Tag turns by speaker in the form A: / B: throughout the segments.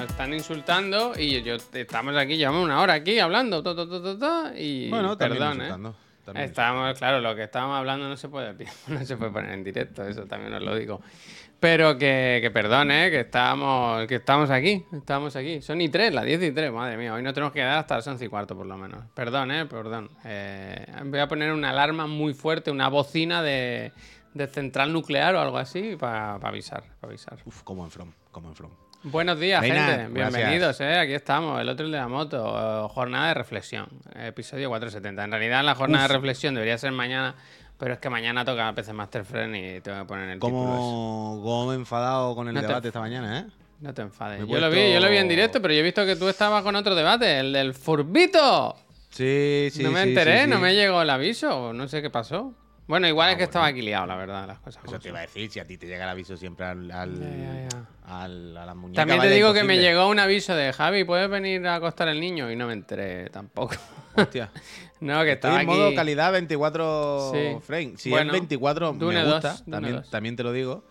A: nos están insultando y yo estamos aquí, llevamos una hora aquí hablando, to, to, to, to, to, y
B: Bueno, también
A: perdón, ¿eh? Estamos, claro, lo que estábamos hablando no se puede, no se puede poner en directo, eso también os lo digo. Pero que, que perdón, ¿eh? que estamos, que estamos aquí, estamos aquí. Son y tres, las 10 y 3, madre mía, hoy no tenemos que quedar hasta las 11 y cuarto por lo menos. Perdón, eh, perdón. Eh, voy a poner una alarma muy fuerte, una bocina de, de central nuclear o algo así para avisar, para avisar.
B: Uf, como en From, como en From.
A: Buenos días,
B: Reina,
A: gente.
B: gracias.
A: Bienvenidos, eh. Aquí estamos, el otro el de la moto. Jornada de reflexión, episodio 470. En realidad, la jornada de reflexión debería ser mañana, pero es que mañana toca PC Master Friend y tengo que poner el.
B: Como, como me he enfadado con el
A: No te-
B: debate esta mañana, ¿eh?
A: No te enfades.
B: Me
A: Yo lo vi, yo lo vi en directo, pero yo he visto que tú estabas con otro debate, el del Furbito.
B: Sí, sí,
A: no me
B: sí,
A: enteré,
B: sí, sí.
A: no me llegó el aviso, no sé qué pasó. Bueno, igual
B: Ah,
A: es que
B: bueno.
A: estaba aquí liado, la verdad, las cosas.
B: Eso te iba a decir, si a ti te llega el aviso siempre al, al, al- a la muñeca.
A: También te digo que me
B: imposible.
A: llegó un aviso de Javi, ¿puedes venir a acostar el niño? Y no me enteré tampoco.
B: Hostia.
A: no, que
B: Estoy
A: estaba
B: en modo
A: aquí.
B: calidad 24
A: Sí.
B: frames. Si
A: Bueno,
B: es 24
A: Dune
B: me
A: 2,
B: gusta,
A: Dune
B: también,
A: 2.
B: también te lo digo.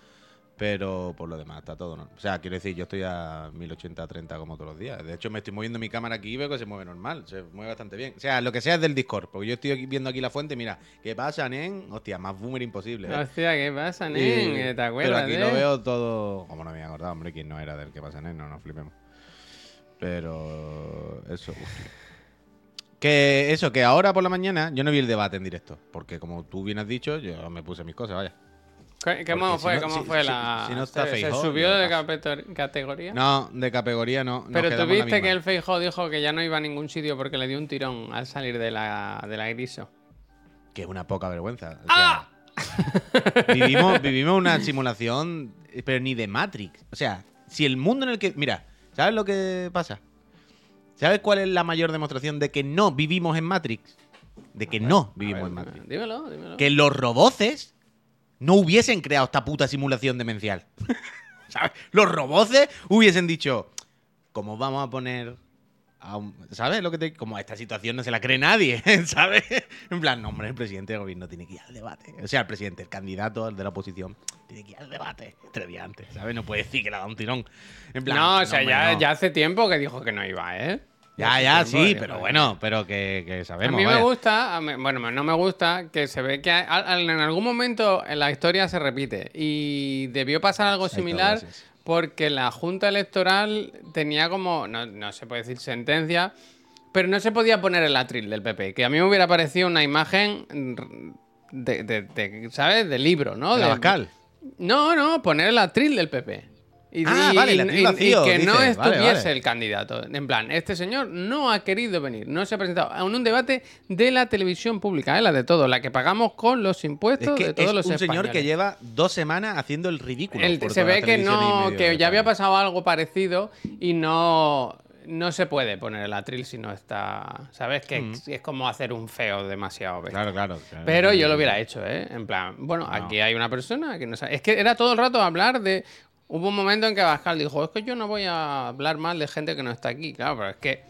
B: Pero por lo demás está todo, ¿no? O sea, quiero decir, yo estoy a 1080-30 como todos los días. De hecho, me estoy moviendo mi cámara aquí y veo que se mueve normal. Se mueve bastante bien. O sea, lo que sea es del Discord. Porque yo estoy aquí- viendo aquí la fuente. Mira, ¿qué pasa, nen? Hostia, más boomer imposible. ¿eh?
A: Hostia, ¿qué pasa,
B: Y-
A: nen? ¿Te
B: Pero
A: acuerdas?
B: aquí
A: de?
B: lo veo todo. Como no me había acordado, hombre, quién no era del que pasa, nen, no nos flipemos. Pero. Eso. Que eso, que ahora por la mañana yo no vi el debate en directo. Porque como tú bien has dicho, yo me puse mis cosas, vaya.
A: ¿Qué- ¿Cómo
B: si
A: fue,
B: no-
A: cómo
B: si-
A: fue
B: si-
A: la...?
B: si no está
A: ¿Se, se subió de capetor- categoría?
B: No, de categoría no. nos
A: Pero tú viste que el Feijó dijo que ya no iba a ningún sitio porque le dio un tirón al salir de la, de la griso.
B: Que es una poca vergüenza.
A: ¡Ah!
B: vivimos, vivimos una simulación, pero ni de Matrix. O sea, si el mundo en el que. Mira, ¿sabes lo que pasa? ¿Sabes cuál es la mayor demostración de que no vivimos en Matrix? De que no vivimos en Matrix.
A: Dímelo, dímelo.
B: Que los roboces no hubiesen creado esta puta simulación demencial. ¿Sabes? Los roboces hubiesen dicho, ¿cómo vamos a poner a un- ¿Sabes lo que te.? Como esta situación no se la cree nadie, ¿sabes? En plan, no, hombre, el presidente del gobierno tiene que ir al debate. O sea, el presidente, el candidato el de la oposición, tiene que ir al debate tres días antes, ¿sabes? No puede decir que le ha dado un tirón. En plan,
A: no, o sea,
B: hombre,
A: ya,
B: no.
A: ya hace tiempo que dijo que no iba, ¿eh?
B: Ya, ya, sí, pero
A: no
B: bueno, pero que, que
A: A
B: sabemos.
A: mí me
B: vaya.
A: gusta, a mí- bueno, no me gusta que se ve que a- a- en algún momento en la historia se repite y debió pasar algo similar porque la Junta Electoral tenía como, no, no se puede decir sentencia, pero no se podía poner el atril del PP, que a mí me hubiera parecido una imagen de, de- de, ¿sabes? De libro, ¿no?
B: ¿De
A: De-
B: Abascal?
A: No, no, poner el atril del PP. Y,
B: Ah,
A: y-
B: vale, el
A: y-
B: atril
A: y-
B: vacío,
A: y que no.
B: Vale,
A: estuviese
B: vale.
A: el candidato. En plan, este señor no ha querido venir, no se ha presentado en un debate de la televisión pública, ¿eh? la de todo, la que pagamos con los
B: Es
A: impuestos
B: que
A: de todos
B: es
A: los
B: un
A: españoles.
B: señor que lleva dos semanas haciendo el ridículo.
A: El-
B: por
A: se ve que no, que ya había pasado algo parecido y no, no se puede poner el atril si no está, ¿sabes? Que es como hacer un feo demasiado.
B: Claro, claro. claro.
A: Pero yo lo hubiera hecho, ¿eh? En plan, bueno, aquí hay una persona que no sabe. Es que era todo el rato hablar de. Hubo un momento en que Bascal dijo: Es que yo no voy a hablar mal de gente que no está aquí. Claro, pero es que.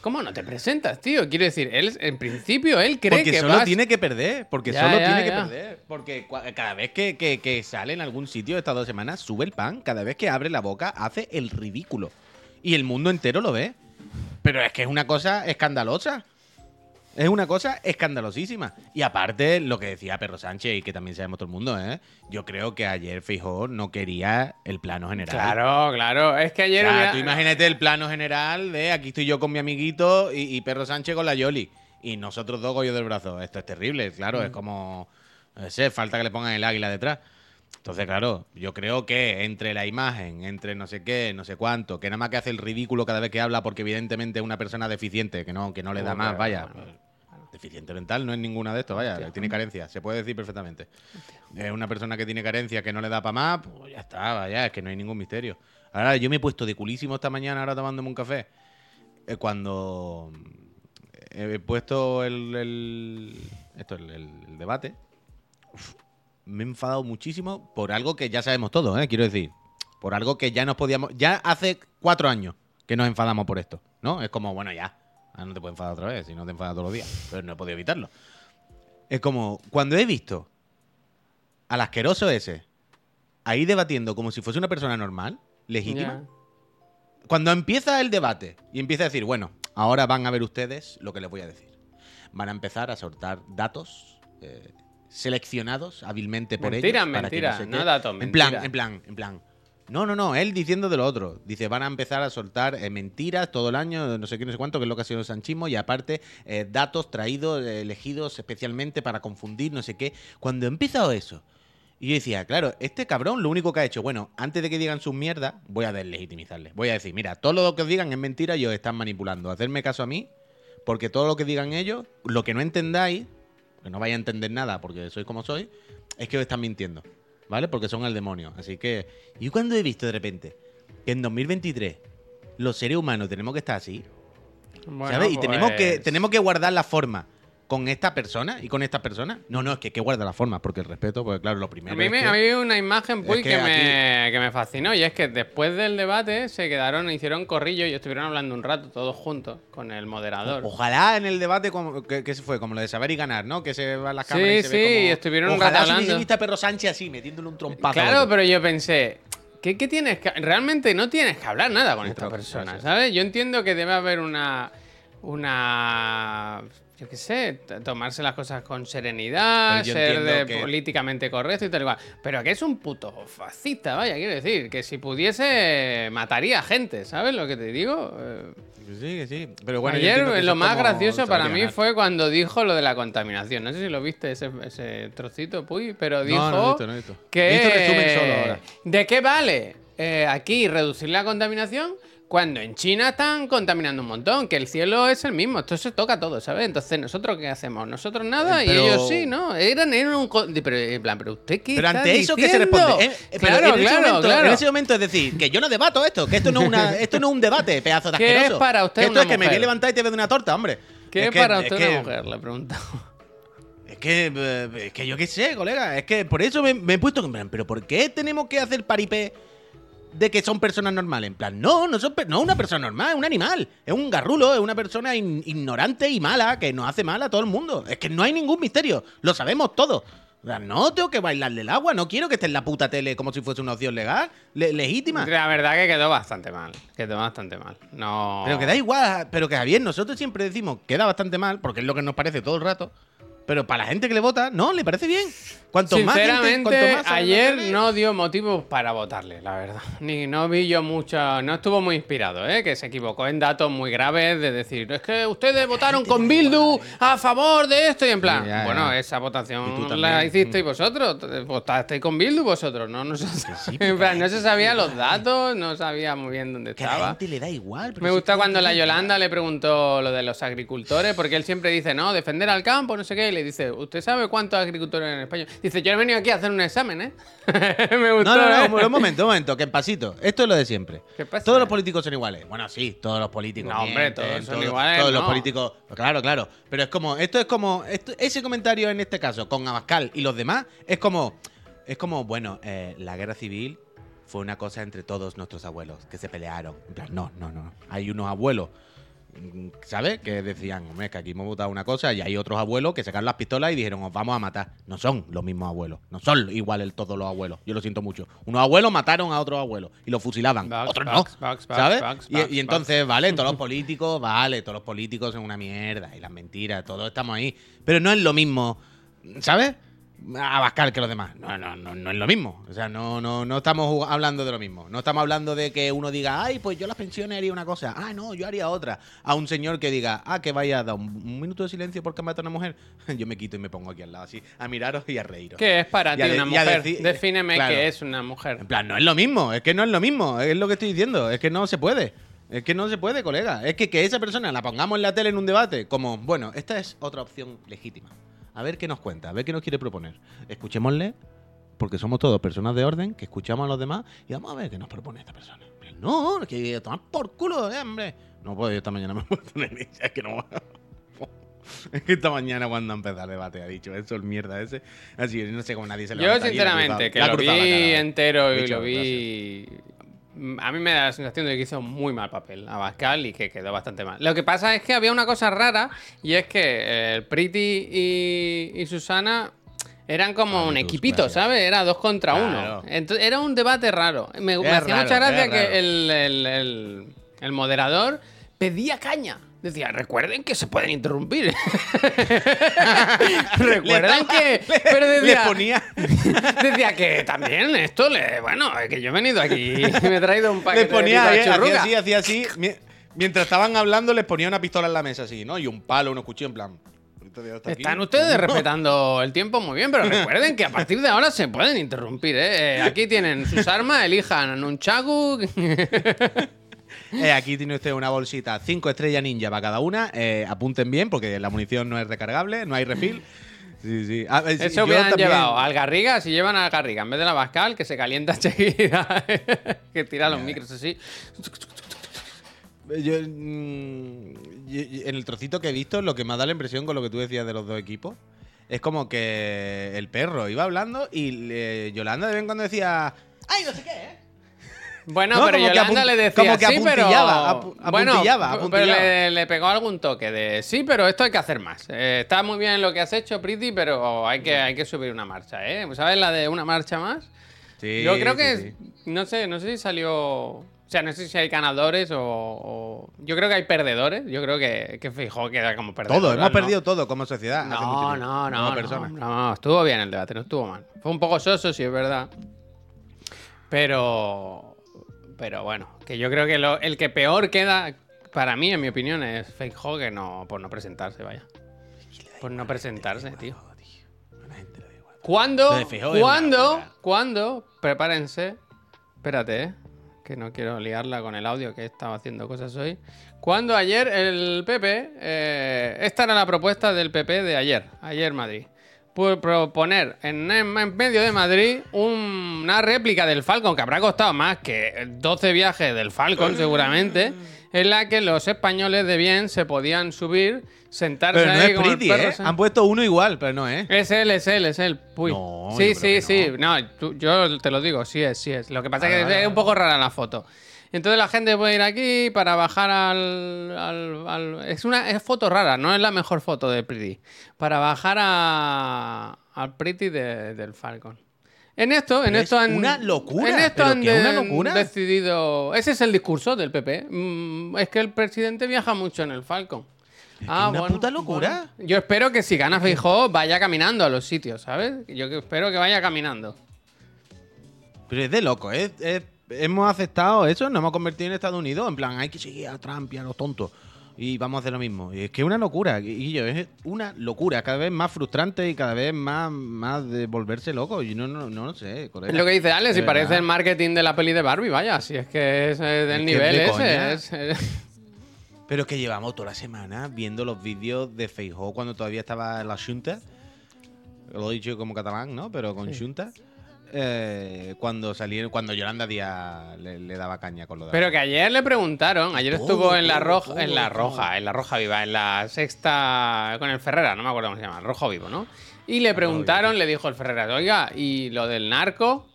A: ¿Cómo no te presentas, tío? Quiero decir, él, en principio, él cree
B: Porque
A: que
B: solo
A: vas-
B: tiene que perder. Porque
A: Ya,
B: solo
A: ya,
B: tiene que perder. Porque cada vez que, que- que sale en algún sitio estas dos semanas, sube el pan. Cada vez que abre la boca, hace el ridículo. Y el mundo entero lo ve. Pero es que es una cosa escandalosa. Es una cosa escandalosísima. Y aparte, lo que decía Perro Sánchez y que también sabemos todo el mundo, ¿eh? Yo creo que ayer Feijóo no quería el plano general.
A: Claro, claro. Es que
B: O
A: ayer.
B: sea,
A: hubiera-
B: tú imagínate el plano general de aquí estoy yo con mi amiguito y, y Perro Sánchez con la Yoli. Y nosotros dos gollos del brazo. Esto es terrible, claro.
A: Mm.
B: Es como. No sé, falta que le pongan el águila detrás. Entonces, claro, yo creo que entre la imagen, entre no sé qué, no sé cuánto, que nada más que hace el ridículo cada vez que habla, porque evidentemente es una persona deficiente, que no, que no le da más, vaya. Deficiente mental no es ninguna de estos, vaya,
A: Hostia.
B: tiene carencia, se puede decir perfectamente. Es una persona que tiene carencia, que no le da para más, pues ya está, vaya, es que no hay ningún misterio. Ahora, yo me he puesto de culísimo esta mañana, ahora tomándome un café, eh, cuando he puesto el, el- esto, el, el- el debate, uf, me he enfadado muchísimo por algo que ya sabemos todos, ¿eh? quiero decir, por algo que ya nos podíamos, ya hace cuatro años que nos enfadamos por esto, ¿no? Es como, bueno, ya, ahora no te puedes enfadar otra vez, si no te enfadas todos los días, pero no he podido evitarlo. Es como, cuando he visto al asqueroso ese ahí debatiendo como si fuese una persona normal, legítima. Cuando empieza el debate y empieza a decir, bueno, ahora van a ver ustedes lo que les voy a decir. Van a empezar a soltar datos eh, seleccionados hábilmente por ellos. para que
A: mentiras,
B: sé
A: no
B: qué.
A: datos,
B: En plan, en plan, en plan. No, no, no, él diciendo de lo otro. Dice, van a empezar a soltar eh, mentiras todo el año, no sé qué, no sé cuánto, que es lo que ha sido el sanchismo, y aparte, eh, datos traídos, eh, elegidos especialmente para confundir, no sé qué. Cuando he empezado eso, y yo decía, claro, este cabrón lo único que ha hecho, bueno, antes de que digan sus mierdas, voy a deslegitimizarles. Voy a decir, mira, todo lo que os digan es mentira y os están manipulando. Hacerme caso a mí, porque todo lo que digan ellos, lo que no entendáis, que no vais a entender nada porque sois como sois, es que os están mintiendo, ¿vale? Porque son el demonio. Así que, yo cuando he visto de repente que en 2023 los seres humanos tenemos que estar así,
A: Bueno,
B: ¿sabes? Y tenemos, que,
A: pues-
B: tenemos que guardar la forma con esta persona y con esta persona. No, no, es que hay que guardar la forma, porque el respeto, pues claro, lo primero
A: A mí,
B: es
A: me,
B: que-
A: a mí hay una imagen Puy,
B: es
A: que,
B: que
A: me, que me fascinó y es que después del debate se quedaron, hicieron corrillo y estuvieron hablando un rato todos juntos con el moderador.
B: Ojalá en el debate como, que, se fue, como lo de saber y ganar, ¿no? Que se van las
A: Sí,
B: cámaras y se
A: sí,
B: ve como...
A: estuvieron un
B: Ojalá
A: rato
B: se hubiese
A: hablando.
B: Perro Sánchez así, metiéndole un trompazo.
A: Claro, pero yo pensé, ¿qué, qué tienes que, realmente no tienes que hablar nada con esta persona. ¿sabes? Yo entiendo que debe haber una, una, yo qué sé, tomarse las cosas con serenidad, ser de
B: que-
A: políticamente correcto y tal y cual. Pero que es un puto fascista, vaya, quiero decir, que si pudiese mataría gente, ¿sabes lo que te digo? Eh,
B: sí, que sí. Pero bueno,
A: Ayer
B: que
A: lo más gracioso para mí
B: ganar.
A: fue cuando dijo lo de la contaminación. No sé si lo viste ese, ese trocito, Puy, pero dijo
B: No, no visto, no visto.
A: que...
B: Visto resumen solo ahora.
A: ¿De qué vale eh, aquí reducir la contaminación cuando en China están contaminando un montón? Que el cielo es el mismo, esto se toca todo, ¿sabes? Entonces, ¿nosotros qué hacemos? Nosotros nada
B: Eh,
A: y ellos sí, ¿no? Eran, eran un... co- Pero, en plan, ¿pero usted qué
B: Pero
A: está
B: ante eso, ¿qué se responde? Eh, eh, pero
A: claro,
B: en ese
A: claro,
B: momento,
A: claro.
B: En ese momento es decir, que yo no debato esto, que esto no es, una, esto no es un debate, pedazo de
A: ¿Qué es
B: asqueroso.
A: para usted
B: Que esto
A: una
B: es que me voy a levantar y te veo una torta, hombre.
A: ¿Qué
B: Es
A: es
B: que-
A: para
B: es
A: usted
B: que-
A: una mujer? Le preguntaba.
B: Es que, eh, es que yo qué sé, colega. Es que por eso me, me he puesto en plan, pero ¿por qué tenemos que hacer paripé de que son personas normales? En plan, no, no son no es una persona normal, es un animal. Es un garrulo, es una persona in- ignorante y mala que nos hace mal a todo el mundo. Es que no hay ningún misterio, lo sabemos todos. O sea, no tengo que bailarle el agua, no quiero que esté en la puta tele como si fuese una opción legal, le- legítima.
A: La verdad que quedó bastante mal. Quedó bastante mal. No.
B: Pero que da igual, pero que Javier, nosotros siempre decimos queda bastante mal, porque es lo que nos parece todo el rato. Pero para la gente que le vota, no, le parece bien. Cuanto más gente,
A: Sinceramente,
B: cuanto más
A: ayer no dio motivos para votarle, la verdad. Ni no vi yo mucho, no estuvo muy inspirado, ¿eh? que se equivocó en datos muy graves de decir, es que ustedes votaron con Bildu a favor de esto y en plan,
B: ya,
A: bueno, esa votación la hicisteis vosotros, votasteis con Bildu vosotros, ¿no? Nosotros.
B: sí,
A: en plan, no se sabían los datos, no sabía muy bien dónde
B: Que a la
A: estaba.
B: gente le da igual. pero
A: Me gusta cuando la
B: da
A: Yolanda le preguntó lo de los agricultores, porque él siempre dice, no, defender al campo, no sé qué, y le dice, ¿usted sabe cuántos agricultores hay en España? Dice, yo he venido aquí a hacer un examen, ¿eh? Me gustó,
B: No, no, no,
A: ¿eh?
B: un momento, un momento, que en pasito. Esto es lo de siempre.
A: ¿Qué pasa?
B: Todos los políticos son iguales. Bueno, sí, todos los políticos.
A: No, hombre,
B: mienten,
A: todos son iguales,
B: Todos los
A: no.
B: políticos. Claro, claro. Pero es como, esto es como, esto- ese comentario en este caso con Abascal y los demás es como, es como, bueno, eh, la guerra civil fue una cosa entre todos nuestros abuelos que se pelearon. En plan, no, no, no. Hay unos abuelos. ¿Sabes? Que decían, hombre, es que aquí hemos votado una cosa y hay otros abuelos que sacaron las pistolas y dijeron, os vamos a matar. No son los mismos abuelos. No son iguales todos los abuelos. Yo lo siento mucho. Unos abuelos mataron a otros abuelos y los fusilaban.
A: Bugs,
B: otros
A: bugs,
B: no.
A: bugs,
B: ¿Sabes? Y- y, entonces, vale, todos los políticos, vale, todos los políticos son una mierda y las mentiras, todos estamos ahí. Pero no es lo mismo, ¿sabes? Abascal que los demás. No, no, no, no es lo mismo. O sea, no, no, no estamos hablando de lo mismo. No estamos hablando de que uno diga, ay, pues yo las pensiones haría una cosa. Ah, no, yo haría otra. A un señor que diga, ah, que vaya a dar un, un minuto de silencio porque mata a una mujer. yo me quito y me pongo aquí al lado, así, a miraros y a reíros.
A: ¿Qué es para ti una mujer?
B: decir-
A: Defíneme
B: claro.
A: qué es una mujer.
B: En plan, no es lo mismo, es que no es lo mismo, es lo que estoy diciendo, es que no se puede. Es que no se puede, colega. Es que que esa persona la pongamos en la tele en un debate como, bueno, esta es otra opción legítima. A ver qué nos cuenta, a ver qué nos quiere proponer. Escuchémosle, porque somos todos personas de orden, que escuchamos a los demás y vamos a ver qué nos propone esta persona. No, que tomar por culo, eh, hombre. No puedo, yo esta mañana me he puesto en el- Es que no. Es que esta mañana cuando empezó el debate ha dicho eso, el mierda ese. Así, no sé cómo nadie se lo
A: Yo, sinceramente, que lo vi entero y lo vi. A mí me da la sensación de que hizo muy mal papel Abascal y que quedó bastante mal. Lo que pasa es que había una cosa rara y es que eh, el Pretty y, y Susana Eran como un
B: tus
A: equipito. ¿sabes? Era dos contra
B: Claro.
A: uno. Entonces, era un debate raro. Me, hacía
B: raro,
A: mucha gracia que
B: raro.
A: el, el- el- el moderador pedía caña. Decía, recuerden que se pueden interrumpir. recuerden que. Pero
B: Le
A: decía,
B: ponía,
A: decía que también esto le. Bueno, es que yo he venido aquí y me he traído un paquete
B: le ponía,
A: de
B: hacía así, hacía así. mi- Mientras estaban hablando, les ponía una pistola en la mesa así, ¿no? Y un palo, unos cuchillos en plan.
A: Están ustedes respetando el tiempo muy bien, pero recuerden que a partir de ahora se pueden interrumpir, ¿eh? Eh, Aquí tienen sus armas, elijan un chagu.
B: Eh, aquí tiene usted una bolsita, cinco estrellas ninja para cada una. eh, apunten bien, porque la munición no es recargable, no hay refill. Sí, sí. Ah, eh,
A: Eso hubieran
B: también-
A: llevado al Garriga, si llevan al Garriga en vez de la Bascal, que se calienta enseguida, que tira los micros así.
B: Yo, mm, en el trocito que he visto, lo que me ha dado la impresión con lo que tú decías de los dos equipos es como que el perro iba hablando y le- Yolanda de vez en cuando decía, ¡ay, no sé qué! ¿eh?".
A: Bueno,
B: No,
A: pero
B: como
A: Yolanda le decía
B: como que
A: sí, pero
B: apuntillaba, apu-
A: bueno,
B: apuntillaba,
A: pero
B: apuntillaba.
A: le, le pegó algún toque de sí, pero esto hay que hacer más. Eh, está muy bien lo que has hecho, Pretty, pero hay que, hay que subir una marcha, ¿eh? ¿Sabes la de una marcha más?
B: Sí,
A: Yo creo que,
B: sí.
A: no sé, no sé si salió, o sea, no sé si hay ganadores o, o- yo creo que hay perdedores. Yo creo que, que Feijóo queda como perdedor.
B: Todo, hemos
A: ¿no?
B: perdido todo como sociedad. hace mucho
A: No, no, no, no, no, estuvo bien el debate, no estuvo mal. Fue un poco soso, sí, es verdad. Pero, pero bueno, que yo creo que lo- el que peor queda, para mí, en mi opinión, es Feijóo que no, por no presentarse, vaya. Por no presentarse, tío. ¿Cuándo? ¿Cuándo? ¿Cuándo? Prepárense. Espérate, ¿eh? Que no quiero liarla con el audio, que he estado haciendo cosas hoy. Cuando ayer el PP... eh, esta era la propuesta del PP de ayer. Ayer Madrid. Proponer en, en medio de Madrid un- una réplica del Falcon, que habrá costado más que 12 viajes del Falcon, seguramente, en la que los españoles de bien se podían subir, sentarse
B: Pero no
A: ahí
B: es
A: como el
B: pretty,
A: perro,
B: ¿eh?
A: ¿sí?
B: Han puesto uno igual, pero no es.
A: Es él, es él, es él. Puy.
B: No,
A: sí, sí, sí. No, tú- yo te lo digo, sí es, sí es. Lo que pasa es que es un poco rara la foto. Entonces la gente puede ir aquí para bajar al. al- al- es una es foto rara, no es la mejor foto de Pretty. Para bajar a, al Pretty de- del Falcon. En esto, en esto
B: es
A: han.
B: una locura,
A: En esto han
B: una locura.
A: decidido. Ese es el discurso del PP. Mm, es que el presidente viaja mucho en el Falcon. Ah,
B: una puta locura.
A: bueno. Yo espero que si gana Feijóo vaya caminando a los sitios, ¿sabes? Yo espero que vaya caminando.
B: Pero es de loco, ¿eh? Es- hemos aceptado eso, nos hemos convertido en Estados Unidos. En plan, hay que seguir a Trump y a los tontos. Y vamos a hacer lo mismo. Y es que es una locura, Guillo, es una locura. Cada vez más frustrante y cada vez más, más de volverse loco. Yo no, no, no lo sé, colega.
A: Es lo que dice Alex, si parece el marketing de la peli de Barbie, vaya, si es que es, del
B: Es que es
A: nivel
B: de
A: ese. es-
B: Pero es que llevamos toda la semana viendo los vídeos de Feijóo cuando todavía estaba en la Junta. Lo he dicho como catalán, ¿no? Pero con Junta. Eh, cuando salieron, cuando Yolanda Díaz le, le daba caña con lo de
A: Pero que ayer le preguntaron, ayer
B: Todo,
A: estuvo en la
B: todo,
A: roja,
B: todo,
A: en la roja, en la roja viva, en la sexta con el Ferrera, no me acuerdo cómo se llama, el rojo vivo, ¿no? Y le preguntaron, le dijo el Ferrera, oiga, ¿y lo del narco?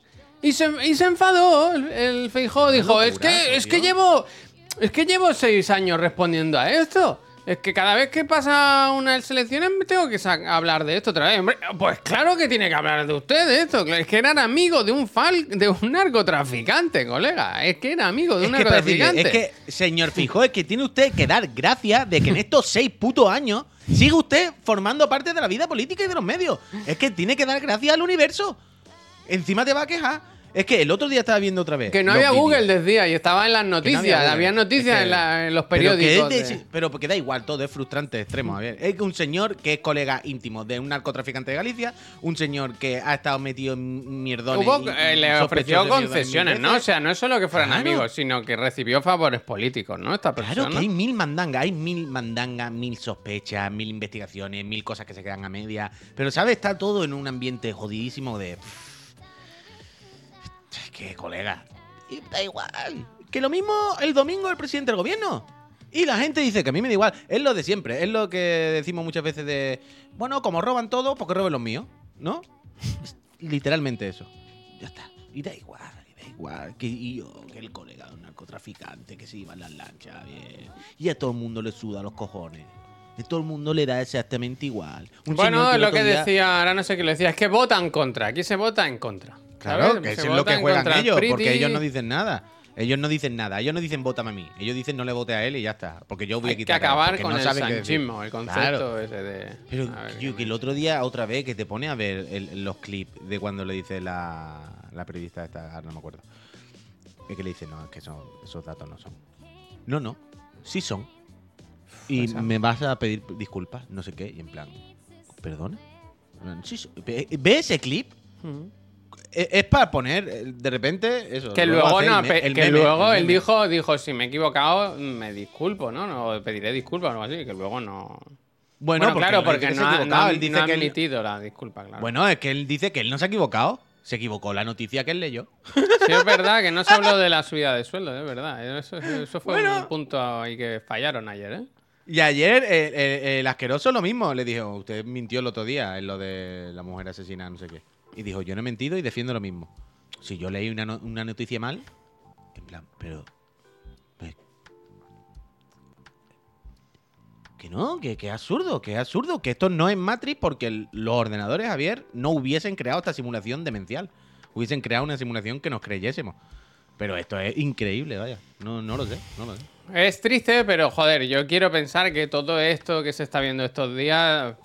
A: Y se, y se enfadó el, el dijo, es que, es que llevo, es que llevo seis años respondiendo a esto. Es que cada vez que pasa unas elecciones me tengo que hablar de esto otra vez. Hombre, pues claro que tiene que hablar de usted de esto. Es que eran amigos de un fal de un narcotraficante, colega. Es que era amigo de
B: Es
A: un
B: que,
A: narcotraficante.
B: es que, señor Fijó, es que tiene usted que dar gracias de que en estos seis putos años sigue usted formando parte de la vida política y de los medios. Es que tiene que dar gracias al universo. Encima te va a quejar. Es que el otro día estaba viendo otra vez.
A: Que no había
B: vídeos.
A: Google decía y estaba en las
B: Que no
A: noticias. Había noticias
B: Es que-
A: en, la- en los
B: pero que
A: periódicos.
B: es de-
A: de-
B: pero porque da igual, todo es frustrante extremo. A ver, es que un señor que es colega íntimo de un narcotraficante de Galicia, un señor que ha estado metido en mierdones.
A: Hubo-
B: y-
A: eh, le ofreció concesiones, ¿no? O sea, no es solo que fueran
B: Claro.
A: amigos, sino que recibió favores políticos, ¿no? Esta persona.
B: Claro que hay mil mandangas, hay mil mandangas, mil sospechas, mil investigaciones, mil cosas que se quedan a media. Pero, ¿sabes? Está todo en un ambiente jodidísimo de. Que, colega. y da igual. Que lo mismo el domingo el presidente del gobierno. Y la gente dice que a mí me da igual. Es lo de siempre. Es lo que decimos muchas veces de. Bueno, como roban todo, porque roben los míos. ¿No? Es literalmente eso. Ya está. Y da igual. y Da igual. Que y yo, que el colega de un narcotraficante que se iba en las lanchas. Bien. Y a todo el mundo le suda los cojones. De todo el mundo le da exactamente igual. Un
A: bueno, es lo que
B: día-
A: decía, ahora no sé qué le decía, es que vota en contra. Aquí se vota en contra.
B: Claro, que es lo que juegan ellos, porque ellos no dicen nada. Ellos no dicen nada, ellos no dicen vótame a mí. Ellos dicen no le vote a él y ya está. Porque yo voy a
A: Hay que
B: quitar a él",
A: acabar con
B: no
A: el sanchismo, el concepto
B: Claro.
A: ese de.
B: Pero
A: a ver,
B: yo,
A: qué
B: que el otro día, otra vez, que te pone a ver el- los clips de cuando le dice la, la periodista esta, ahora no me acuerdo. Es que le dice, no, es que son, esos datos no son. No, no, sí son. Y me vas a pedir disculpas, no sé qué, y en plan, ¿perdona? ¿Ve ese clip? Es, es para poner, eh, de repente, eso.
A: Que luego, no,
B: el el
A: que
B: meme,
A: luego
B: el
A: él dijo, dijo, si me he equivocado, me disculpo, ¿no? No, pediré disculpas o algo así, que luego no.
B: Bueno, porque
A: claro, porque no,
B: ha
A: no ha-
B: él dice
A: no ha
B: que él-
A: la disculpa, claro.
B: Bueno, es que él dice que él no se ha equivocado. Se equivocó la noticia que él leyó.
A: Sí, es verdad que no se habló de la subida de sueldo, es verdad. Eso, eso fue
B: Bueno.
A: un punto ahí que fallaron ayer, ¿eh?
B: Y ayer eh, eh, el asqueroso lo mismo. Le dijo, usted mintió el otro día en lo de la mujer asesina, no sé qué. Y dijo, yo no he mentido y defiendo lo mismo. Si yo leí una, una noticia mal, en plan, pero... pues, que no, que, que absurdo, que absurdo, que esto no es Matrix porque los ordenadores, Javier, no hubiesen creado esta simulación demencial. Hubiesen creado una simulación que nos creyésemos. Pero esto es increíble, vaya. No, no lo sé, no lo sé.
A: Es triste, pero joder, yo quiero pensar que todo esto que se está viendo estos días,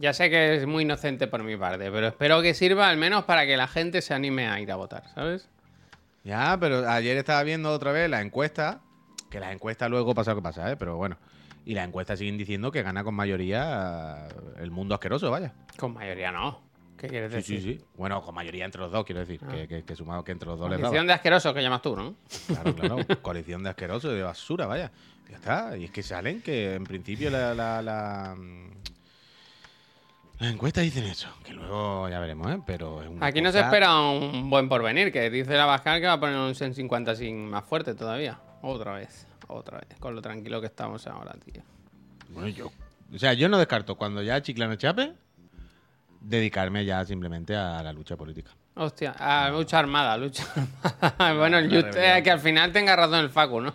A: ya sé que es muy inocente por mi parte, pero espero que sirva al menos para que la gente se anime a ir a votar, ¿sabes?
B: Ya, pero ayer estaba viendo otra vez la encuesta, que las encuestas luego pasa lo que pasa, ¿eh? Pero bueno. Y las encuestas siguen diciendo que gana con mayoría el mundo asqueroso, vaya.
A: Con mayoría no. ¿Qué quieres
B: Sí,
A: decir?
B: sí, sí. Bueno, con mayoría entre los dos, quiero decir. Que, que, que sumado que entre los dos les daba.
A: Coalición de asquerosos que llamas tú, ¿no?
B: Claro, claro. Coalición de asquerosos y de basura, vaya. Ya está. Y es que salen que en principio la, la, la, las encuestas dicen eso. Que luego ya veremos, ¿eh? Pero es una
A: Aquí no se espera un buen porvenir, que dice la Bascal que va a poner un 150 sin más fuerte todavía. Otra vez, otra vez, con lo tranquilo que estamos ahora, tío.
B: Bueno, yo. O sea, yo no descarto cuando ya Chiclana chape, dedicarme ya simplemente a la lucha política.
A: Hostia, a lucha armada, lucha armada. bueno, el Just- eh, que al final tenga razón el Facu, ¿no?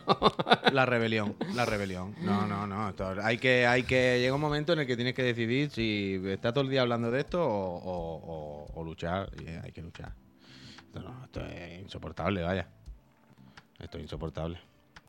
B: La rebelión, la rebelión. No, no, no. esto- hay que, hay que. Llega un momento en el que tienes que decidir si está todo el día hablando de esto o, o- o- o luchar. Y hay que luchar. Esto, no, esto es insoportable, vaya. Esto es insoportable.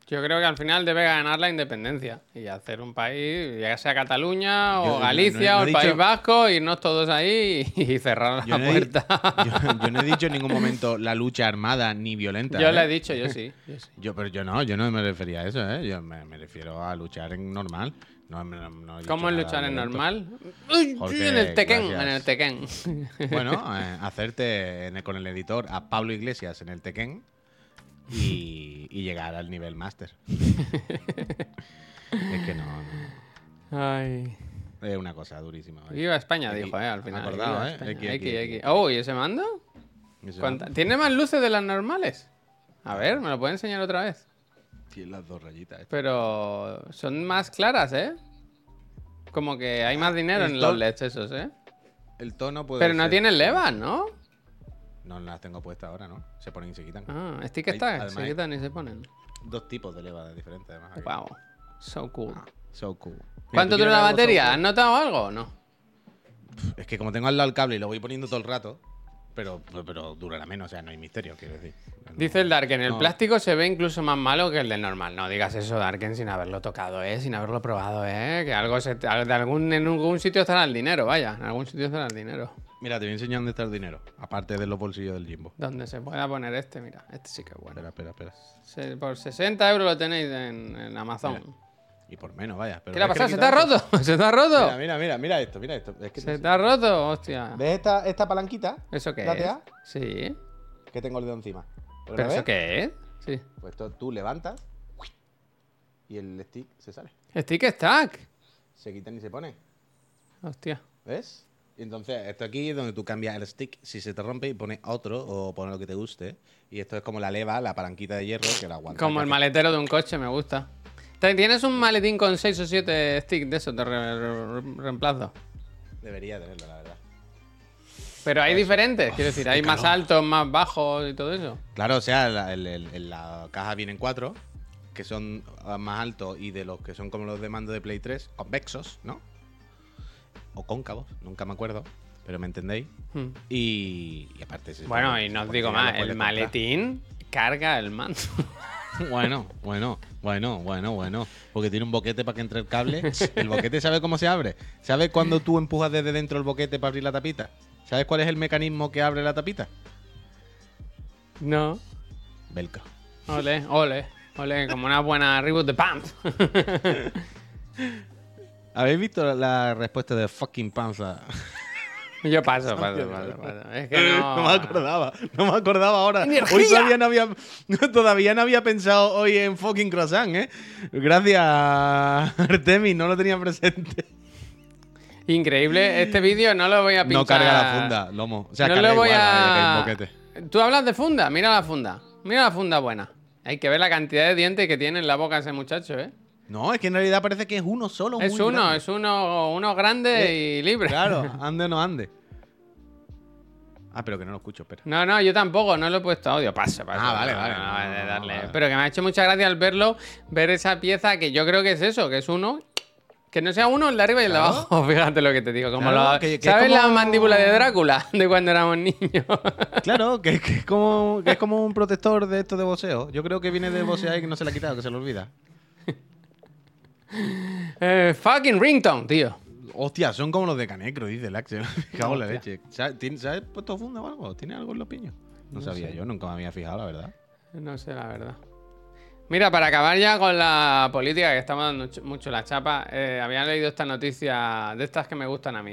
A: Yo creo que al final debe ganar la independencia y hacer un país, ya sea Cataluña o
B: yo
A: Galicia
B: no he- no
A: o el País Vasco, irnos todos ahí y cerrar la
B: Yo no, he,
A: puerta.
B: yo- yo no he dicho en ningún momento la lucha armada ni violenta.
A: Yo
B: ¿eh?
A: le he dicho, yo sí. Yo sí.
B: Yo, pero yo no, yo no me refería a eso, ¿eh? Yo me, me refiero a luchar en normal. No, no-
A: ¿Cómo es luchar en normal?
B: Jorge,
A: en el Tekken,
B: gracias.
A: en el Tekken.
B: Bueno, eh, hacerte en el- con el editor a Pablo Iglesias en el Tekken y, y llegar al nivel máster. es que no, no,
A: Ay.
B: es una cosa durísima. vaya.
A: Viva España,
B: Aquí,
A: dijo, eh, al
B: me
A: final.
B: he acordado, eh. Aquí,
A: Aquí,
B: aquí,
A: aquí.
B: aquí.
A: Oh, ¿y ese mando?
B: Eso,
A: ¿Cuánta- ¿Tiene más luces de las normales? A ver, ¿me lo puede enseñar otra vez?
B: Tiene las dos rayitas. eh.
A: Pero son más claras, ¿eh? Como que hay más dinero en los LEDs esos, ¿eh?
B: El tono puede
A: Pero no
B: ser-
A: tienen levas, ¿no?
B: No las tengo puestas ahora, ¿no? Se ponen y se quitan.
A: Ah, stick
B: además
A: se quitan y se ponen.
B: Dos tipos de leva diferentes, además. aquí.
A: Wow, so cool.
B: So cool. Mira,
A: ¿Cuánto
B: ¿tú
A: dura la
B: so
A: batería? ¿Has notado algo o no?
B: Es que como tengo al lado el cable y lo voy poniendo todo el rato, pero, pero durará menos, o sea, no hay misterio, quiero decir. No-
A: Dice el Darken, el
B: no.
A: plástico se ve incluso más malo que el del normal. No digas eso, Darken, sin haberlo tocado, ¿eh? Sin haberlo probado, ¿eh? Que algo se, de algún, en algún sitio estará el dinero, vaya. En algún sitio estará el dinero.
B: Mira, te voy a enseñar dónde está el dinero, aparte de los bolsillos del Jimbo.
A: Donde se pueda poner este, mira. Este sí que es bueno.
B: Espera, espera, espera.
A: Se- por 60 euros lo tenéis en, en Amazon.
B: Y por menos, vaya. Pero
A: ¿Qué le ha pasado? ¿Se
B: quitado
A: roto? ¿Se ha roto?
B: Mira, mira, mira, mira esto, mira esto. Es que
A: ¿Se ha roto? Hostia.
B: ¿Ves esta, esta palanquita?
A: ¿Eso qué
B: ¿Date
A: es?
B: A?
A: Sí.
B: Que tengo el dedo encima. ¿Lo
A: ¿Pero eso qué es? Sí.
B: Pues esto tú levantas y el stick se sale.
A: Stick stack.
B: Se quitan y se pone.
A: Hostia.
B: ¿Ves? Y entonces, esto aquí es donde tú cambias el stick si se te rompe y pones otro o pones lo que te guste. Y esto es como la leva, la palanquita de hierro que la aguanta.
A: Como el maletero de un coche, me gusta. Te- ¿Tienes un maletín con 6 o 7 sticks de re- re- reemplazo?
B: Debería tenerlo, la verdad.
A: Pero hay diferentes, quiero decir, hay más altos, más bajos y todo eso.
B: Claro, o sea, la, el- el- en la caja vienen cuatro. que son ah, más altos y de los que son como los de mando de Play 3, convexos, ¿no? O cóncavos, nunca me acuerdo, pero me entendéis.
A: Hmm.
B: Y, y aparte...
A: Bueno,
B: supone-
A: y no os digo más, el
B: comprar.
A: maletín carga el mando.
B: Bueno, bueno, bueno, bueno, bueno. Porque tiene un boquete para que entre el cable. El boquete sabe cómo se abre. ¿Sabes cuando tú empujas desde dentro el boquete para abrir la tapita? ¿Sabes cuál es el mecanismo que abre la tapita?
A: No.
B: Velcro.
A: Ole, ole, ole, como una buena reboot de Pants.
B: ¿Habéis visto la, respuesta de fucking panza?
A: Yo paso, paso, paso, paso. Es que no.
B: no me acordaba, no me acordaba ahora.
A: ¡Energía!
B: Hoy todavía no había, todavía no había pensado hoy en fucking croissant, ¿eh? Gracias, Artemis, no lo tenía presente.
A: Increíble. Este vídeo no lo voy a pinchar.
B: No carga la funda, lomo. O sea,
A: no lo voy
B: igual,
A: a. Tú hablas de funda, mira la funda. Mira la funda buena. Hay que ver la cantidad de dientes que tiene en la boca ese muchacho, ¿eh?
B: No, es que en realidad parece que es uno solo.
A: Es
B: muy
A: uno,
B: grande.
A: es uno, uno grande y libre.
B: Claro, ande o no ande. Ah, pero que no lo escucho, espera.
A: No, no, yo tampoco, no lo he puesto audio. Paso, paso.
B: Ah, vale, vale,
A: no,
B: no,
A: darle.
B: vale.
A: Pero que me ha hecho mucha gracia al verlo, ver esa pieza que yo creo que es eso, que es uno. Que no sea uno el de arriba y el de
B: Claro.
A: abajo, fíjate lo que te digo. Como
B: Claro,
A: lo-
B: que- que es
A: ¿Sabes la mandíbula de Drácula? De cuando éramos niños.
B: Claro, que, que es como, que es como un protector de esto de boxeo. Yo creo que viene de boxear y que no se le ha quitado, que se lo olvida.
A: Eh, fucking ringtone, tío.
B: Hostia, son como los de Canecro, dice el Axel. Cago en la leche. ¿Sabes ¿Tiene- ¿Sabes puesto funda o algo? ¿Tiene algo en los piños? No,
A: No
B: sabía
A: sé.
B: yo, nunca me había fijado, la verdad.
A: No sé, la verdad. Mira, para acabar ya con la política, que estamos dando ch- mucho la chapa, eh, había leído esta noticia de estas que me gustan a mí,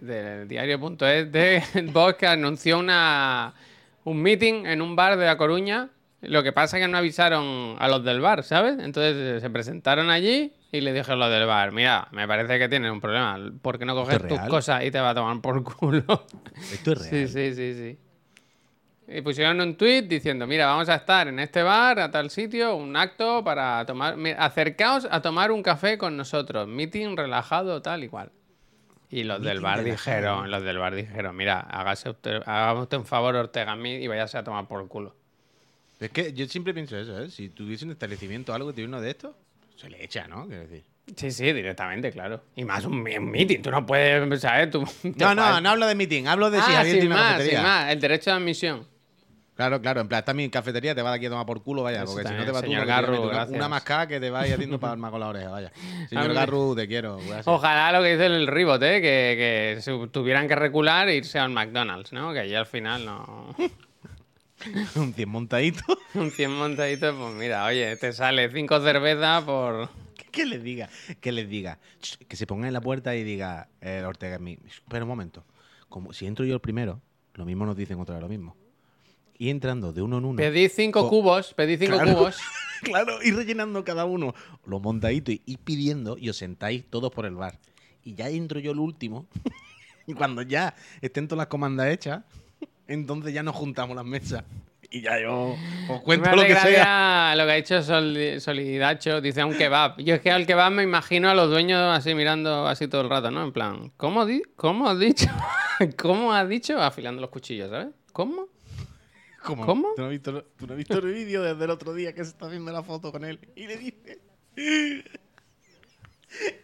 A: del diario.es, de Vox que anunció una, un meeting en un bar de La Coruña. Lo que pasa es que no avisaron a los del bar, ¿sabes? Entonces eh, se presentaron allí y le dijeron los del bar, mira, me parece que tienes un problema, ¿por qué no coges
B: es
A: tus
B: real?
A: cosas y te va a tomar por culo?
B: Esto es real.
A: Sí, sí, sí, sí. Y pusieron un tweet diciendo, mira, vamos a estar en este bar, a tal sitio, un acto para tomar... Acercaos a tomar un café con nosotros. Meeting relajado, tal y cual. Y los del bar
B: relajado.
A: dijeron, los del bar dijeron, mira, hágase usted, hágame usted un favor, Ortega, a mí y váyase a tomar por culo.
B: Es que yo siempre pienso eso, ¿eh? Si tuviese un establecimiento o algo, tiene uno de estos, se le echa, ¿no? Quiero decir.
A: Sí, sí, directamente, claro. Y más un, meeting, tú no puedes, ¿sabes? Tú, te
B: No, no,
A: vas-
B: no hablo de meeting, hablo de si
A: Ah,
B: Javier
A: sin
B: tiene una
A: más,
B: cafetería.
A: sin más, el derecho de admisión.
B: Claro, claro, en plan, está mi cafetería, te va de aquí a tomar por culo, vaya,
A: Eso
B: porque si no te va tú,
A: señor
B: tienes
A: Garru,
B: una- una mascada que te vaya haciendo palma con la oreja, vaya. Señor. Garru, te quiero. ser-
A: Ojalá lo que dice el Ribot, ¿eh? que, que tuvieran que recular e irse a un McDonald's, ¿no? Que allí al final no.
B: un 100 montadito.
A: un 100 montadito, pues mira, oye, te sale cinco cervezas por.
B: que les diga, que les diga, que se ponga en la puerta y diga, eh, Ortega, mi, espera un momento, como si entro yo el primero, lo mismo nos dicen otra vez lo mismo. Y entrando de uno en uno.
A: Pedí cinco
B: Co-
A: cubos, pedí cinco
B: Claro.
A: cubos.
B: claro, y rellenando cada uno los montaditos y, y pidiendo, y os sentáis todos por el bar. Y ya entro yo el último, y cuando ya estén todas las comandas hechas, entonces ya nos juntamos las mesas. Y ya yo os cuento lo que sea.
A: lo que ha dicho Sol- Solidacho, dice un kebab. Yo es que al kebab me imagino a los dueños así mirando así todo el rato, ¿no? En plan, ¿cómo, di- ¿cómo has dicho? ¿Cómo has dicho? Afilando los cuchillos, ¿sabes? ¿Cómo?
B: ¿Cómo?
A: ¿Cómo?
B: ¿Tú no has visto, tú no has visto el vídeo desde el otro día que se está viendo la foto con él? Y le dice...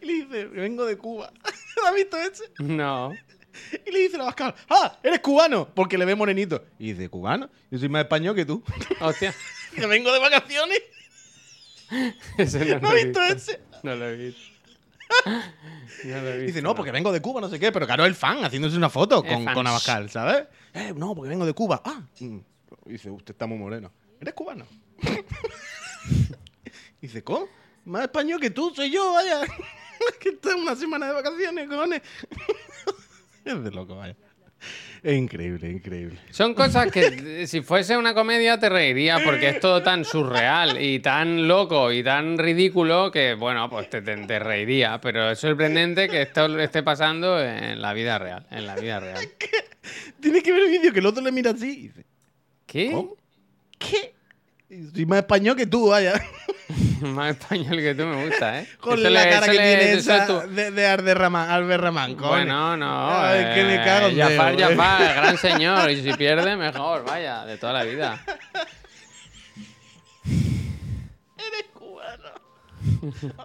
B: Y le dice, vengo de Cuba. ¿Lo has visto ese?
A: No.
B: Y le dice la vascal, ¡ah! ¡Eres cubano! Porque le ve morenito. Y dice, ¿cubano? Yo soy más español que tú.
A: Hostia.
B: que vengo de vacaciones.
A: Ese no,
B: ¿No
A: lo he
B: visto ese?
A: No lo he visto. No lo he visto.
B: Dice, no, porque vengo de Cuba, no sé qué. Pero claro, el fan haciéndose una foto con, con Abascal, ¿sabes? Eh, no, porque vengo de Cuba. Ah. mm. Dice, usted está muy moreno. ¿Eres cubano? Dice, ¿cómo? Más español que tú, soy yo, vaya. que está una semana de vacaciones, cojones. es de loco, vaya. Es increíble, increíble.
A: Son cosas que si fuese una comedia te reiría porque es todo tan surreal y tan loco y tan ridículo que, bueno, pues te, te- te reiría. Pero es sorprendente que esto esté pasando en la vida real. En la vida real.
B: Tienes que ver el vídeo que el otro le mira así y dice,
A: ¿Qué?
B: ¿cómo? ¿Qué? Soy más español que tú, vaya.
A: Más español que tú me gusta, ¿eh?
B: Con
A: Eso
B: la
A: le-
B: cara que
A: le-
B: tiene
A: eso
B: esa
A: tú-
B: de, de Arderramán, Alberramán, cojones.
A: Bueno, no.
B: Ay, que me cago en
A: Jafar,
B: eh.
A: Jafar, gran señor. Y si pierde, mejor. Vaya, de toda la vida.